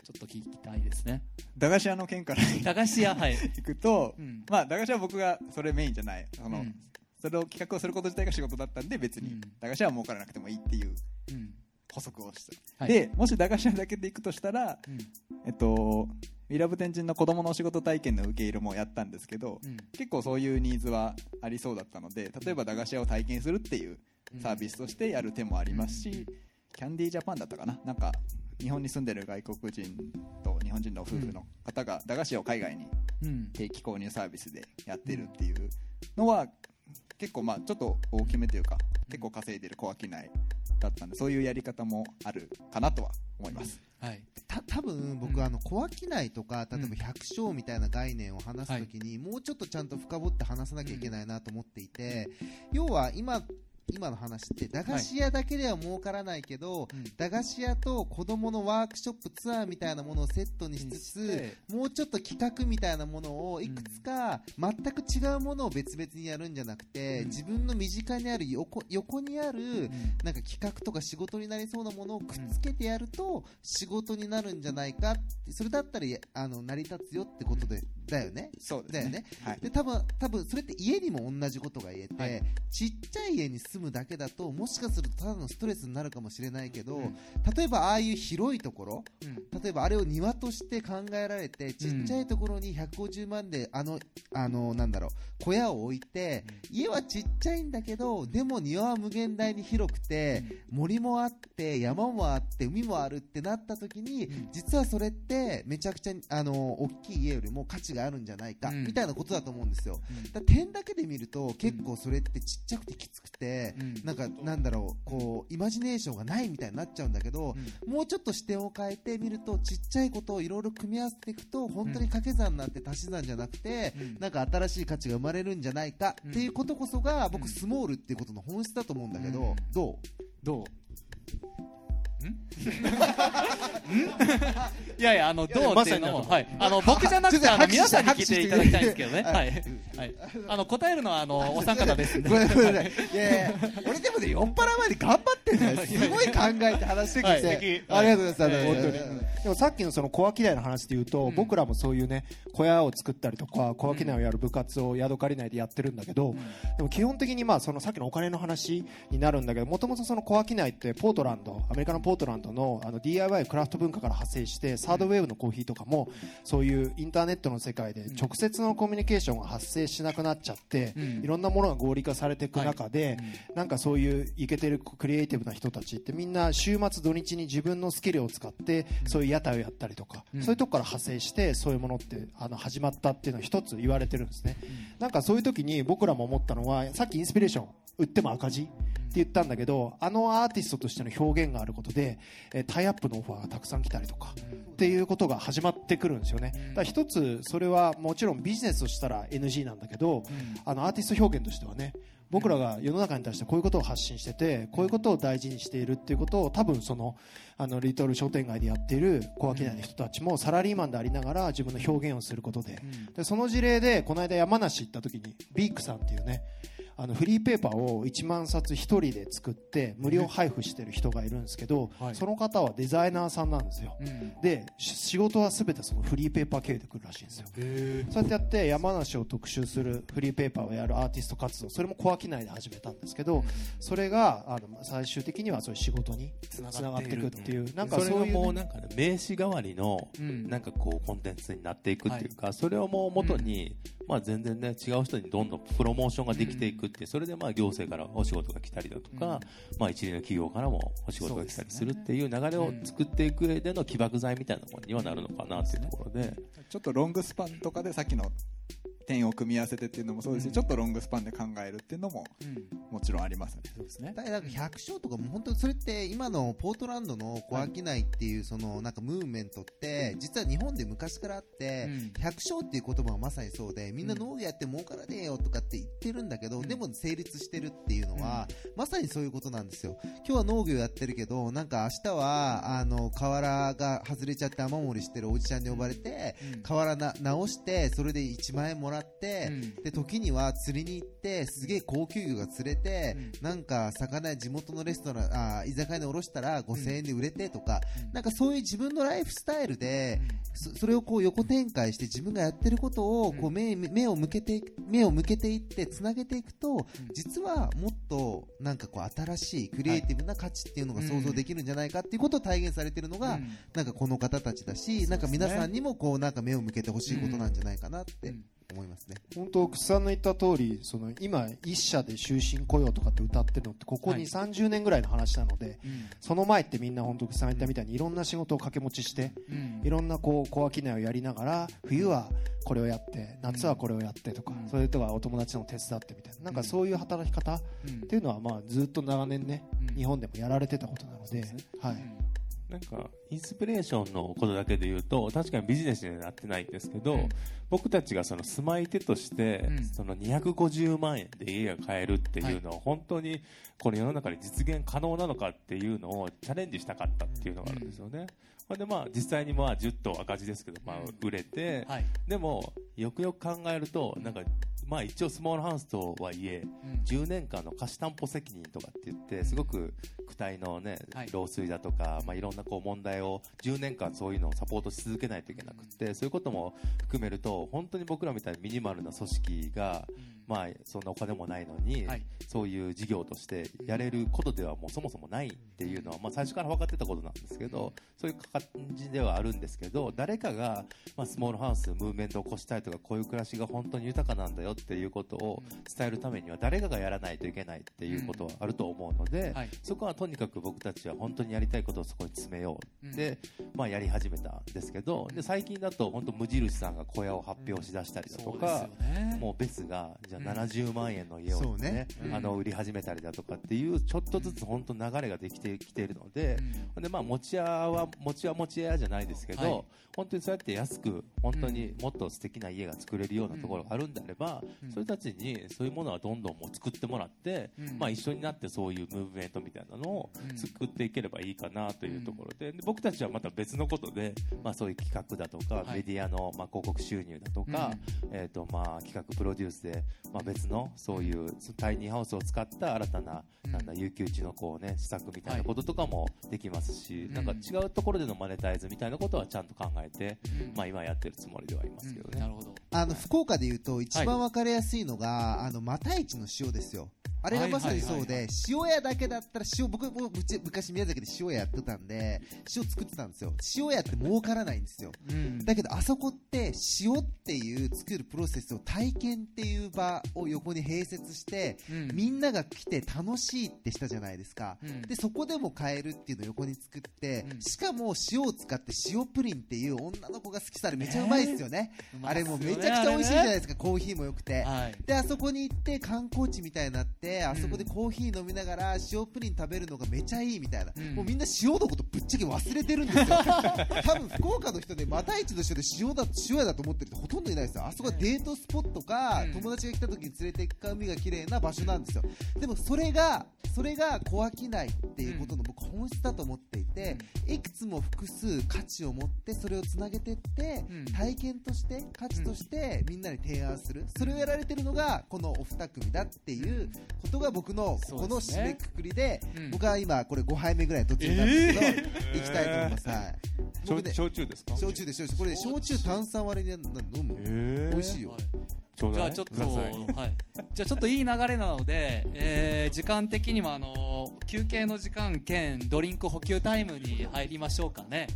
ちょっと聞きたいですね。駄菓子屋の件から 駄菓子屋はい、行くと、うん。まあ駄菓子屋は僕がそれメインじゃない。あの、うん。それを企画をすること自体が仕事だったんで別にうん。駄菓子屋は儲からなくてもいいっていううん補足をした、はい。でもし駄菓子屋だけで行くとしたらうん。えっとウィラブ天神の子供のお仕事体験の受け入れもやったんですけど、うん。結構そういうニーズはありそうだったので例えば駄菓子屋を体験するっていうサービスとしてやる手もありますし、キャンディージャパンだったかな？なんか日本に住んでる外国人と日本人の夫婦の方が駄菓子屋を海外にうん。定期購入サービスでやってるっていうのは結構まあちょっと大きめというか結構稼いでる小商いだったんでそういうやり方もあるかなとは思います。はい。た多分僕、うん。あの小商いとか例えば百姓みたいな概念を話すときに、もうちょっとちゃんと深掘って話さなきゃいけないなと思っていて、要は今今の話って駄菓子屋だけでは儲からないけど、うん。駄菓子屋と子供のワークショップツアーみたいなものをセットにしつつ、もうちょっと企画みたいなものをいくつか全く違うものを別々にやるんじゃなくて、うん。自分の身近にある横横にある、うん。なんか企画とか仕事になりそうなものをくっつけてやると仕事になるんじゃないかってそれだったらあの成り立つよってことでだよね。そうだよね。はい。で多分多分それって家にも同じことが言えて、はい。ちっちゃい家に住むだけだともしかするとただのストレスになるかもしれないけど、うん。例えばああいう広いところうん。例えばあれを庭として考えられてちっちゃいところに150万であのあのなんだろう小屋を置いて家はちっちゃいんだけどでも庭は無限大に広くて森もあって山もあって海もあるってなった時にうん。実はそれってめちゃくちゃあの大きい家よりも価値があるんじゃないかうん。みたいなことだと思うんですよ。うん。だ点だけで見ると結構それってちっちゃくてきつくてうん。なんかなんだろうこうイマジネーションがないみたいになっちゃうんだけどもうちょっと視点を変えてみるとちっちゃいことをいろいろ組み合わせていくと本当に掛け算なんて足し算じゃなくて、うん。なんか新しい価値が生まれるんじゃないかっていうことこそが、うん僕スモールっていうことの本質だと思うんだけど、うん。どう？どう？いやいや、あの、どうっていうのも、はい。あの、僕じゃなくて、あの、皆さんに聞いていただきたいんですけどね。ははい。い。はい。あの、答えるのは、あの、お三方ですんで。ごめんごめんごめんい。やいや俺でもね酔っ払う前に頑張ってんだよ。すごい考えて話してきて、はい。ありがとうございます、本当に。うんでもさっきのその小商いの話で言うと、うん。僕らもそういうね小屋を作ったりとか小商いをやる部活をヤドカリ内でやってるんだけど、でも基本的にまあそのさっきのお金の話になるんだけどもともとその小商いってポートランドアメリカのポートランドのあの DIY クラフト文化から派生してサードウェーブのコーヒーとかもそういうインターネットの世界で直接のコミュニケーションが発生しなくなっちゃって、うん。いろんなものが合理化されていく中で、なんかそういうイケてるクリエイティブな人たちってみんな週末土日に自分のスキルを使ってそういう屋台をやったりとか、うん。そういうとこから派生してそういうものってあの始まったっていうのは一つ言われてるんですね、なんかそういう時に僕らも思ったのはさっきインスピレーション売っても赤字言ったんだけどあのアーティストとしての表現があることで、えータイアップのオファーがたくさん来たりとか、っていうことが始まってくるんですよね、だから一つそれはもちろんビジネスとしたら NG なんだけど、あのアーティスト表現としてはね僕らが世の中に対してこういうことを発信しててこういうことを大事にしているっていうことを多分そのあのリトル商店街でやっている小商いの人たちもサラリーマンでありながら自分の表現をすることで。でその事例でこの間山梨行った時にビークさんっていうねあのフリーペーパーを1万冊1人で作って無料配布してる人がいるんですけど、はい。その方はデザイナーさんなんですよ、うん。でし仕事は全てそのフリーペーパー経由で来るらしいんですよ。そうやってやって山梨を特集するフリーペーパーをやるアーティスト活動それも小商いで始めたんですけどそれがあの最終的にはそういう仕事につながっていくっていうなんかそれがそういうねもうなんかね名刺代わりのうん。なんかこうコンテンツになっていくっていうか、それをもう元に、まあ全然ね違う人にどんどんプロモーションができていくって、それでまあ行政からお仕事が来たりだとか、まあ一流の企業からもお仕事が来たりするっていう流れを作っていく上での起爆剤みたいなものにはなるのかなっていうところで、ちょっとロングスパンとかでさっきの点を組み合わせてっていうのもそうですし、ちょっとロングスパンで考えるっていうのももちろんありますね。そうですね。だからなんか百姓とかも本当にそれって今のポートランドの小商いっていうそのなんかムーブメントって実は日本で昔からあってうん。百姓っていう言葉はまさにそうでみんな農業やって儲からねえよとかって言ってるんだけどでも成立してるっていうのはまさにそういうことなんですよ。今日は農業やってるけどなんか明日はあの河原が外れちゃって雨漏りしてるおじちゃんに呼ばれて河原な直してそれで1万円もらってうん。で時には釣りに行ってすげえ高級魚が釣れて、なんか魚地元のレストランあ居酒屋におろしたら5000円で売れてとか、なんかそういう自分のライフスタイルで、そそれをこう横展開して自分がやってることをこう目目を向けて目を向けていってつなげていくと、実はもっとなんかこう新しいクリエイティブな価値っていうのが想像できるんじゃないかっていうことを体現されてるのが、なんかこの方たちだし、なんか皆さんにもこうなんか目を向けてほしいことなんじゃないかなって思いますね。本当、楠さんの言った通り、その今、一社で終身雇用とかって歌ってるのって、ここにはい。30年ぐらいの話なので、うん。その前ってみんな本当、楠さんが言ったみたいに、いろんな仕事を掛け持ちして、うん。いろんなこう小商いをやりながら、冬はこれをやって、夏はこれをやってとか、うん。それとかお友達の手伝ってみたいな、なんかそういう働き方っうんていうのは、まあずっと長年ね、うん。日本でもやられてたことなので、はい。なんかインスピレーションのことだけで言うと確かにビジネスにはなってないんですけど、うん。僕たちがその住まい手として、うん。その250万円で家が買えるっていうのは本当にこの世の中で実現可能なのかっていうのをチャレンジしたかったっていうのがあるんですよね。ほんでまあ実際にまあ10棟赤字ですけど、まあ、売れて、はい。でもよくよく考えるとなんかまあ一応スモールハウスとはいえうん。10年間の貸し担保責任とかって言ってすごく躯体のねはい。漏水だとか、まあ、いろんなこう問題を10年間そういうのをサポートし続けないといけなくてそういうことも含めると本当に僕らみたいにミニマルな組織が、まあ、そんなお金もないのに、はい。そういう事業としてやれることではもうそもそもないっていうのは、まあ、最初から分かってたことなんですけどそういう感じではあるんですけど誰かが、まあ、スモールハウスムーブメントを起こしたいとかこういう暮らしが本当に豊かなんだよっていうことを伝えるためには誰かがやらないといけないっていうことはあると思うので、はい。そこはとにかく僕たちは本当にやりたいことをそこに詰めよう、うん。で、まあ、やり始めたんですけどで最近だと本当無印さんが小屋を発表しだしたりだとそうですかよ、ね。もうベスがじゃあうん。70万円の家を、ねね。うん。あの売り始めたりだとかっていうちょっとずつ本当流れができてきているので,、でまあ、持ち屋は持ち屋持ち屋じゃないですけど、はい。本当にそうやって安く本当にもっと素敵な家が作れるようなところがあるんであれば、うん。それたちにそういうものはどんどんもう作ってもらって、うん。まあ、一緒になってそういうムーブメントみたいなのをうん。作っていければいいかなというところで。で僕たちはまた別のことで、まあ、そういう企画だとか、はい。メディアの、まあ、広告収入だとか、えーとまあ、企画プロデュースで、まあ、別のそういうタイニーハウスを使った新たな,、うん。なんだ有給地のこう、ね、施策みたいはないこととかもできますし、うん。なんか違うところでのマネタイズみたいなことはちゃんと考えて、うん。まあ、今やってるつもりではいますけどね。うん。なるほどあの福岡で言うと一番わかりやすいのが、あのマタイチの塩ですよ。あれがまさにそうで、塩屋だけだったら塩、僕も昔宮崎で塩屋やってたんで、塩作ってたんですよ。塩屋って儲からないんですよ。うんだけどあそこって塩っていう作るプロセスを体験っていう場を横に併設して、うんみんなが来て楽しいってしたじゃないですか。うんで、そこでも買えるっていうのを横に作って、うんしかも塩を使って塩プリンっていう女の子が好きさでめちゃうまいですよね。あれもうめちゃくちゃ美味しいじゃないですか、コーヒーも良くて。はいで、あそこに行って観光地みたいになって、であそこでコーヒー飲みながら塩プリン食べるのがめちゃいいみたいな、うん。もうみんな塩のことぶっちゃけ忘れてるんですよ。多分福岡の人でまた市の人で塩だ塩屋だと思ってる人ほとんどいないです。よあそこはデートスポットか、うん。友達が来た時に連れて行くか海が綺麗な場所なんですよ。でもそれがそれが小商いっていうことの僕本質だと思っていて、いくつも複数価値を持ってそれをつなげていって、うん。体験として価値としてみんなに提案する。それをやられてるのがこのお二組だっていうことが僕のここの締めくくりでうん。僕は今これ5杯目ぐらいの途中なんですけど、いきたいと思います、はい、僕ね焼焼酎ですか？焼酎で焼酎。これ焼酎。炭酸割りで飲むえ美味しいよ。はい。ちょうだい。じゃあちょっと、ください。はい、じゃあちょっといい流れなので、えー時間的にもあの休憩の時間兼ドリンク補給タイムに入りましょうかね。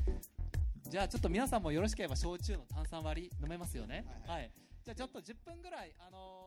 じゃあちょっと皆さんもよろしければ焼酎の炭酸割り飲めますよね。はい、じゃあちょっと10分ぐらいあの Love